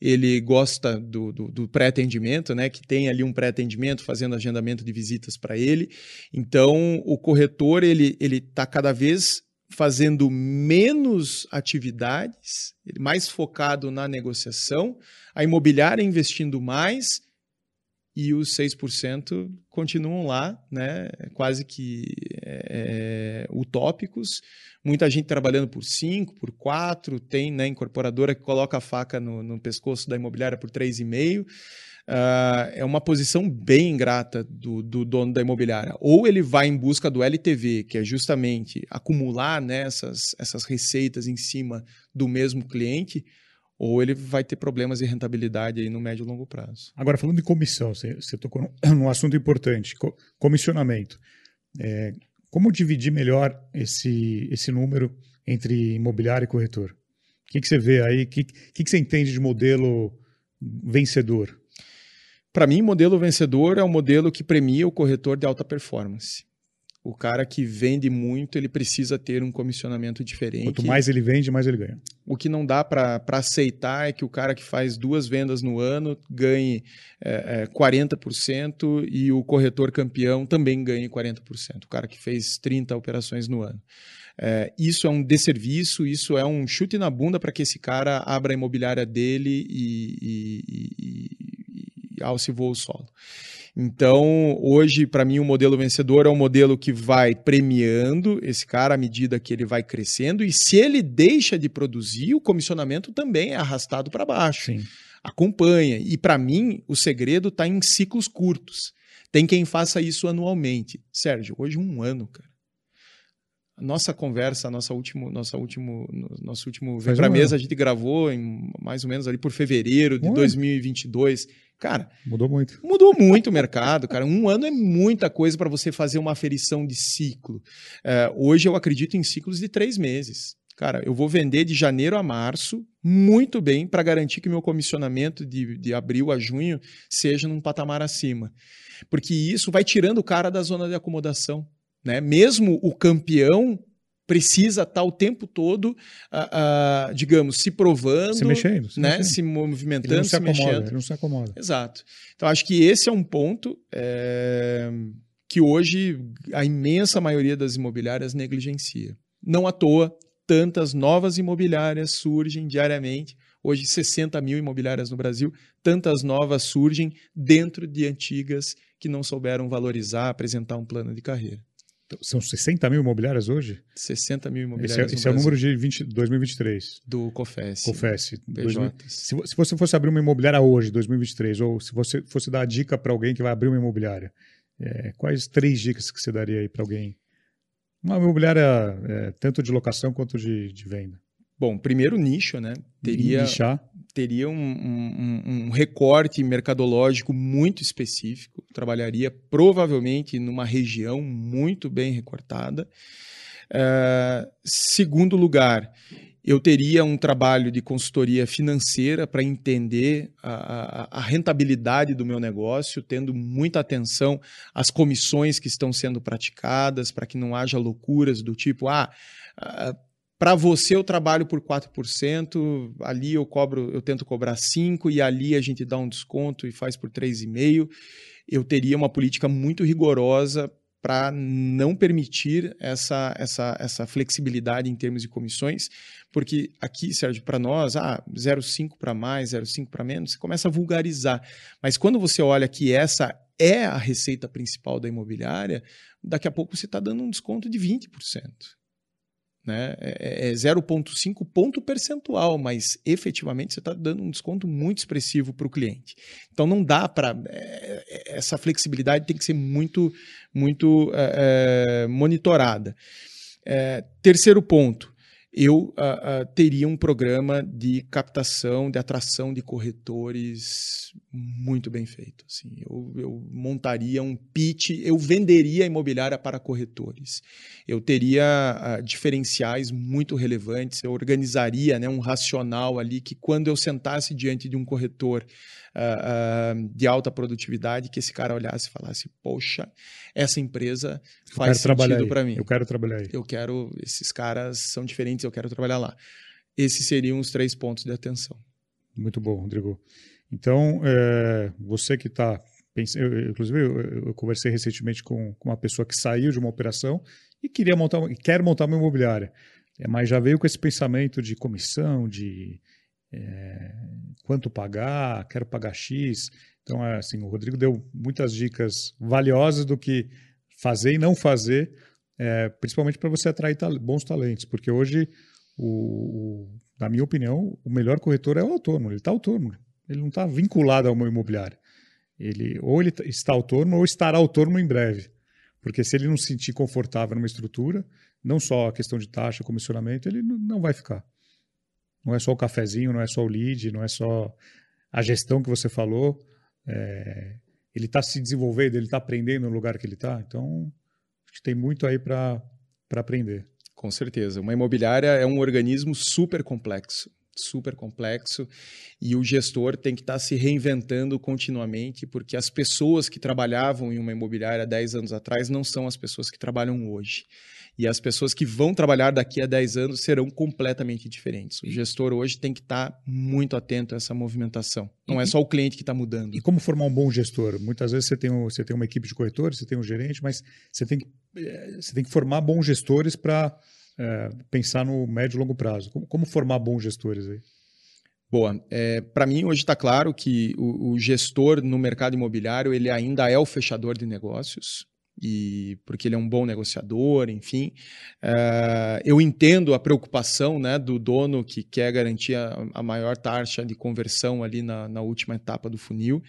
ele gosta do, do, do pré-atendimento, né? que tem ali um pré-atendimento fazendo agendamento de visitas para ele. Então, o corretor ele está cada vez fazendo menos atividades, mais focado na negociação, a imobiliária investindo mais e os 6% continuam lá, né, quase que é, utópicos. Muita gente trabalhando por 5, por 4, tem né, incorporadora que coloca a faca no, no pescoço da imobiliária por 3,5%. Uh, é uma posição bem ingrata do, do, dono da imobiliária. Ou ele vai em busca do LTV, que é justamente acumular né, essas, receitas em cima do mesmo cliente, ou ele vai ter problemas de rentabilidade aí no médio e longo prazo. Agora, falando de comissão, você, você tocou num, assunto importante, co comissionamento. É, como dividir melhor esse, esse número entre imobiliário e corretor? O que, que você vê aí? O que, que, que você entende de modelo vencedor? Para mim, modelo vencedor é um modelo que premia o corretor de alta performance. O cara que vende muito, ele precisa ter um comissionamento diferente. Quanto mais ele vende, mais ele ganha. O que não dá para aceitar é que o cara que faz duas vendas no ano ganhe é, é, 40% e o corretor campeão também ganhe 40%. O cara que fez 30 operações no ano. É, isso é um desserviço, isso é um chute na bunda para que esse cara abra a imobiliária dele e, e, e, e alce voa o solo. Então, hoje, para mim, o modelo vencedor é um modelo que vai premiando esse cara à medida que ele vai crescendo, e se ele deixa de produzir, o comissionamento também é arrastado para baixo. Sim. Acompanha. E para mim, o segredo está em ciclos curtos. Tem quem faça isso anualmente. Sérgio, hoje um ano, cara. Nossa conversa, nossa último, nossa último, nosso último Vem Pra Mesa, a gente gravou em mais ou menos ali por fevereiro de 2022. Cara, mudou muito. Mudou muito o mercado, cara. Um ano é muita coisa para você fazer uma aferição de ciclo. É, hoje eu acredito em ciclos de três meses. Cara, eu vou vender de janeiro a março muito bem para garantir que meu comissionamento de, de abril a junho seja num patamar acima. Porque isso vai tirando o cara da zona de acomodação. Né? Mesmo o campeão precisa estar o tempo todo, uh, uh, digamos, se provando, se mexendo, se, né? mexendo. se movimentando, ele não se, se acomoda, mexendo. Ele não se acomoda. Exato. Então, acho que esse é um ponto é, que hoje a imensa maioria das imobiliárias negligencia. Não à toa, tantas novas imobiliárias surgem diariamente. Hoje, 60 mil imobiliárias no Brasil, tantas novas surgem dentro de antigas que não souberam valorizar, apresentar um plano de carreira. São 60 mil imobiliárias hoje? 60 mil imobiliárias. Esse é, esse é o número de 20, 2023. Do COFES. COFES. se, se, você fosse abrir uma imobiliária hoje, 2023, ou se você fosse dar a dica para alguém que vai abrir uma imobiliária, é, quais três dicas que você daria aí para alguém? Uma imobiliária é, tanto de locação quanto de, de venda. Bom, primeiro nicho, né? Teria, Nichar. teria um, um, um, recorte mercadológico muito específico. Trabalharia provavelmente numa região muito bem recortada. Uh, segundo lugar, eu teria um trabalho de consultoria financeira para entender a, a, a, rentabilidade do meu negócio, tendo muita atenção às comissões que estão sendo praticadas, para que não haja loucuras do tipo, ah, para você eu trabalho por 4%, ali eu cobro, eu tento cobrar 5 e ali a gente dá um desconto e faz por 3,5. Eu teria uma política muito rigorosa para não permitir essa, essa, essa flexibilidade em termos de comissões, porque aqui, Sérgio, para nós, ah, 0,5 para mais, 0,5 para menos, você começa a vulgarizar. Mas quando você olha que essa é a receita principal da imobiliária, daqui a pouco você está dando um desconto de 20%. Né? É, é 0,5 ponto percentual, mas efetivamente você está dando um desconto muito expressivo para o cliente. Então não dá para. É, é, essa flexibilidade tem que ser muito, muito é, é monitorada. É, terceiro ponto eu uh, uh, teria um programa de captação, de atração de corretores muito bem feito. Assim. Eu, eu, montaria um pitch, eu venderia imobiliária para corretores. Eu teria uh, diferenciais muito relevantes, eu organizaria né, um racional ali que quando eu sentasse diante de um corretor uh, de alta produtividade que esse cara olhasse e falasse: Poxa, essa empresa faz sentido para mim. Eu quero trabalhar aí. Eu quero, esses caras são diferentes, eu quero trabalhar lá. Esses seriam os três pontos de atenção. Muito bom, Rodrigo. Então, é, você que está pensando, inclusive eu, eu, conversei recentemente com, com, uma pessoa que saiu de uma operação e queria montar, quer montar uma imobiliária, é, mas já veio com esse pensamento de comissão, de é, quanto pagar, quero pagar X. Então, é, assim, o Rodrigo deu muitas dicas valiosas do que fazer e não fazer, é, principalmente para você atrair bons talentos, porque hoje, o, o, na minha opinião, o melhor corretor é o autônomo, ele está autônomo, ele não está vinculado a uma imobiliária. Ele, ou ele está autônomo ou estará autônomo em breve. Porque se ele não se sentir confortável numa estrutura, não só a questão de taxa, comissionamento, ele não vai ficar. não é só o cafezinho, não é só o lead, não é só a gestão que você falou. É, ele está se desenvolvendo, ele está aprendendo no lugar que ele está. Então, acho que tem muito aí para aprender. Com certeza. Uma imobiliária é um organismo super complexo super complexo e o gestor tem que estar tá se reinventando continuamente, porque as pessoas que trabalhavam em uma imobiliária 10 anos atrás não são as pessoas que trabalham hoje. E as pessoas que vão trabalhar daqui a 10 anos serão completamente diferentes. O gestor hoje tem que estar tá muito atento a essa movimentação. Não é só o cliente que está mudando. E como formar um bom gestor? Muitas vezes você tem, um, você tem uma equipe de corretores, você tem um gerente, mas você tem que, eh, você tem que formar bons gestores para é, pensar no médio e longo prazo. Como, como formar bons gestores aí? Boa. É, Para mim, hoje está claro que o, o, gestor no mercado imobiliário ele ainda é o fechador de negócios e porque ele é um bom negociador, enfim. Uh, eu entendo a preocupação né, do dono que quer garantir a, a maior taxa de conversão ali na, na última etapa do funil,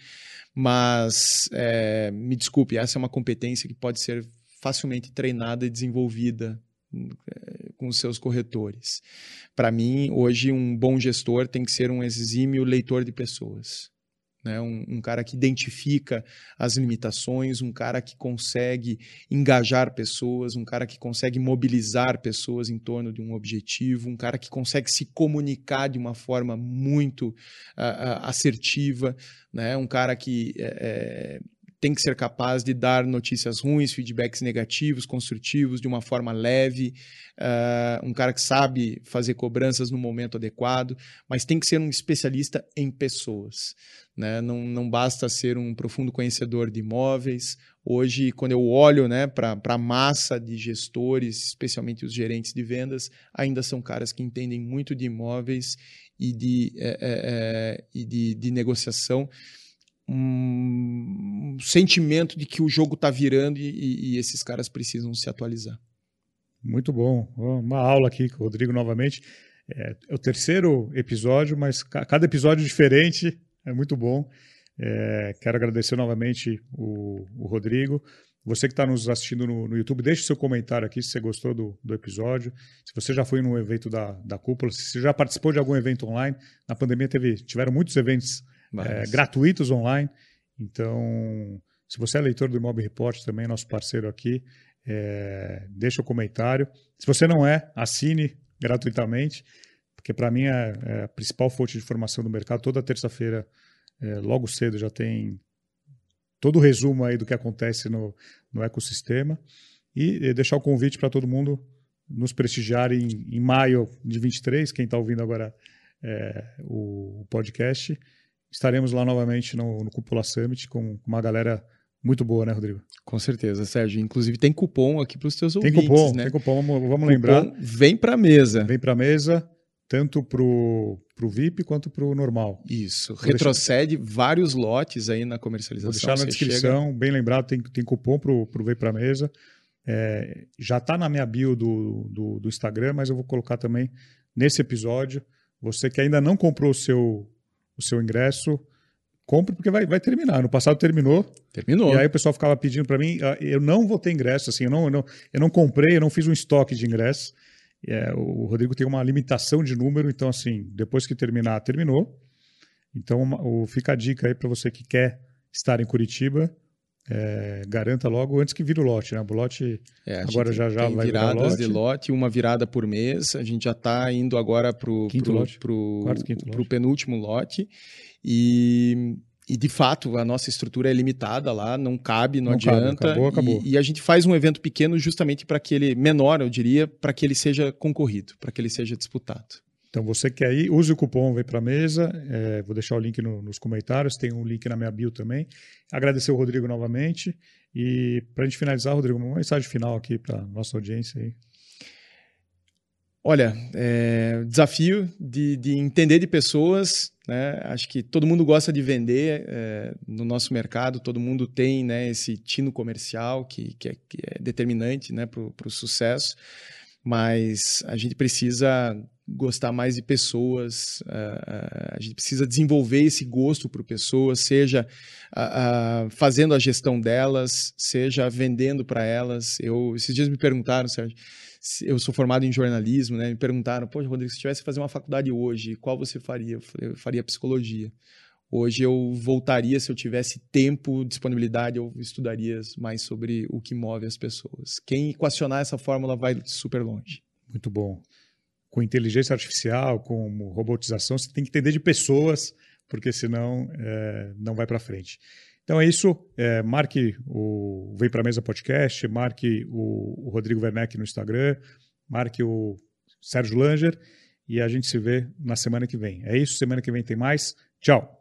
mas é, me desculpe, essa é uma competência que pode ser facilmente treinada e desenvolvida com seus corretores. Para mim, hoje, um bom gestor tem que ser um exímio leitor de pessoas né? Um, um, cara que identifica as limitações, um cara que consegue engajar pessoas, um cara que consegue mobilizar pessoas em torno de um objetivo, um cara que consegue se comunicar de uma forma muito uh, assertiva, né? um cara que é, tem que ser capaz de dar notícias ruins, feedbacks negativos, construtivos, de uma forma leve, uh, um cara que sabe fazer cobranças no momento adequado, mas tem que ser um especialista em pessoas. Né? Não, não basta ser um profundo conhecedor de imóveis. Hoje, quando eu olho né, para a massa de gestores, especialmente os gerentes de vendas, ainda são caras que entendem muito de imóveis e de, é, é, e de, de negociação um sentimento de que o jogo está virando e, e, esses caras precisam se atualizar. Muito bom. Uma aula aqui com o Rodrigo novamente. É, é o terceiro episódio, mas cada episódio diferente. É muito bom. É, quero agradecer novamente o, o Rodrigo. Você que está nos assistindo no, no, YouTube, deixe seu comentário aqui se você gostou do, do episódio. Se você já foi no evento da, da cúpula, se já participou de algum evento online. Na pandemia teve, tiveram muitos eventos é, gratuitos online. Então, se você é leitor do Imob Report também, nosso parceiro aqui, é, deixa o comentário. Se você não é, assine gratuitamente, porque para mim é, é, a principal fonte de informação do mercado. Toda terça-feira, é, logo cedo, já tem todo o resumo aí do que acontece no, no ecossistema. E, deixar o convite para todo mundo nos prestigiar em, em maio de 23, quem está ouvindo agora é, o, o podcast estaremos lá novamente no, no Cúpula Summit com uma galera muito boa, né, Rodrigo? Com certeza, Sérgio. Inclusive tem cupom aqui para os teus ouvintes, Tem cupom, né? tem cupom, vamos, vamos cupom lembrar. Vem para a mesa. Vem para a mesa, tanto para o VIP quanto para o normal. Isso, Vou retrocede deixar... vários lotes aí na comercialização. Vou deixar na descrição, chega... bem lembrado, tem, tem cupom para o Vem para a mesa. É, já está na minha bio do, do, do Instagram, mas eu vou colocar também nesse episódio. Você que ainda não comprou o seu o seu ingresso, compre porque vai, vai terminar. No passado terminou. Terminou. E aí o pessoal ficava pedindo para mim, ah, eu não vou ter ingresso, assim, eu não, eu não, eu não comprei, eu não fiz um estoque de ingresso. É, o Rodrigo tem uma limitação de número, então assim, depois que terminar, terminou. Então o, fica a dica aí para você que quer estar em Curitiba, é, garanta logo antes que vire o lote, né? O lote é, agora já já vai viradas virar lote. de lote, uma virada por mês. A gente já está indo agora para o penúltimo lote. E, e de fato a nossa estrutura é limitada lá, não cabe, não, não adianta. Cabe, acabou, acabou. E, e, a gente faz um evento pequeno justamente para que ele menor, eu diria, para que ele seja concorrido, para que ele seja disputado. Então, você quer ir, use o cupom Vem para a Mesa. É, vou deixar o link no, nos comentários, tem um link na minha bio também. Agradecer o Rodrigo novamente. E para a gente finalizar, Rodrigo, uma mensagem final aqui para nossa audiência aí. Olha, é, desafio de, de, entender de pessoas. Né? Acho que todo mundo gosta de vender é, no nosso mercado, todo mundo tem né, esse tino comercial que, que, é, que é determinante né, para o sucesso, mas a gente precisa gostar mais de pessoas, uh, a gente precisa desenvolver esse gosto por pessoas, seja uh, uh, fazendo a gestão delas, seja vendendo para elas. Eu esses dias me perguntaram, Sérgio, eu sou formado em jornalismo, né? Me perguntaram, pô, Rodrigo, se tivesse que fazer uma faculdade hoje, qual você faria? Eu, falei, eu faria psicologia. Hoje eu voltaria, se eu tivesse tempo, disponibilidade, eu estudaria mais sobre o que move as pessoas. Quem equacionar essa fórmula vai super longe. Muito bom. Com inteligência artificial, com robotização, você tem que entender de pessoas, porque senão é, não vai para frente. Então é isso. É, marque o Vem Pra Mesa Podcast, marque o, o Rodrigo Werneck no Instagram, marque o Sérgio Langer e a gente se vê na semana que vem. É isso. Semana que vem tem mais. Tchau.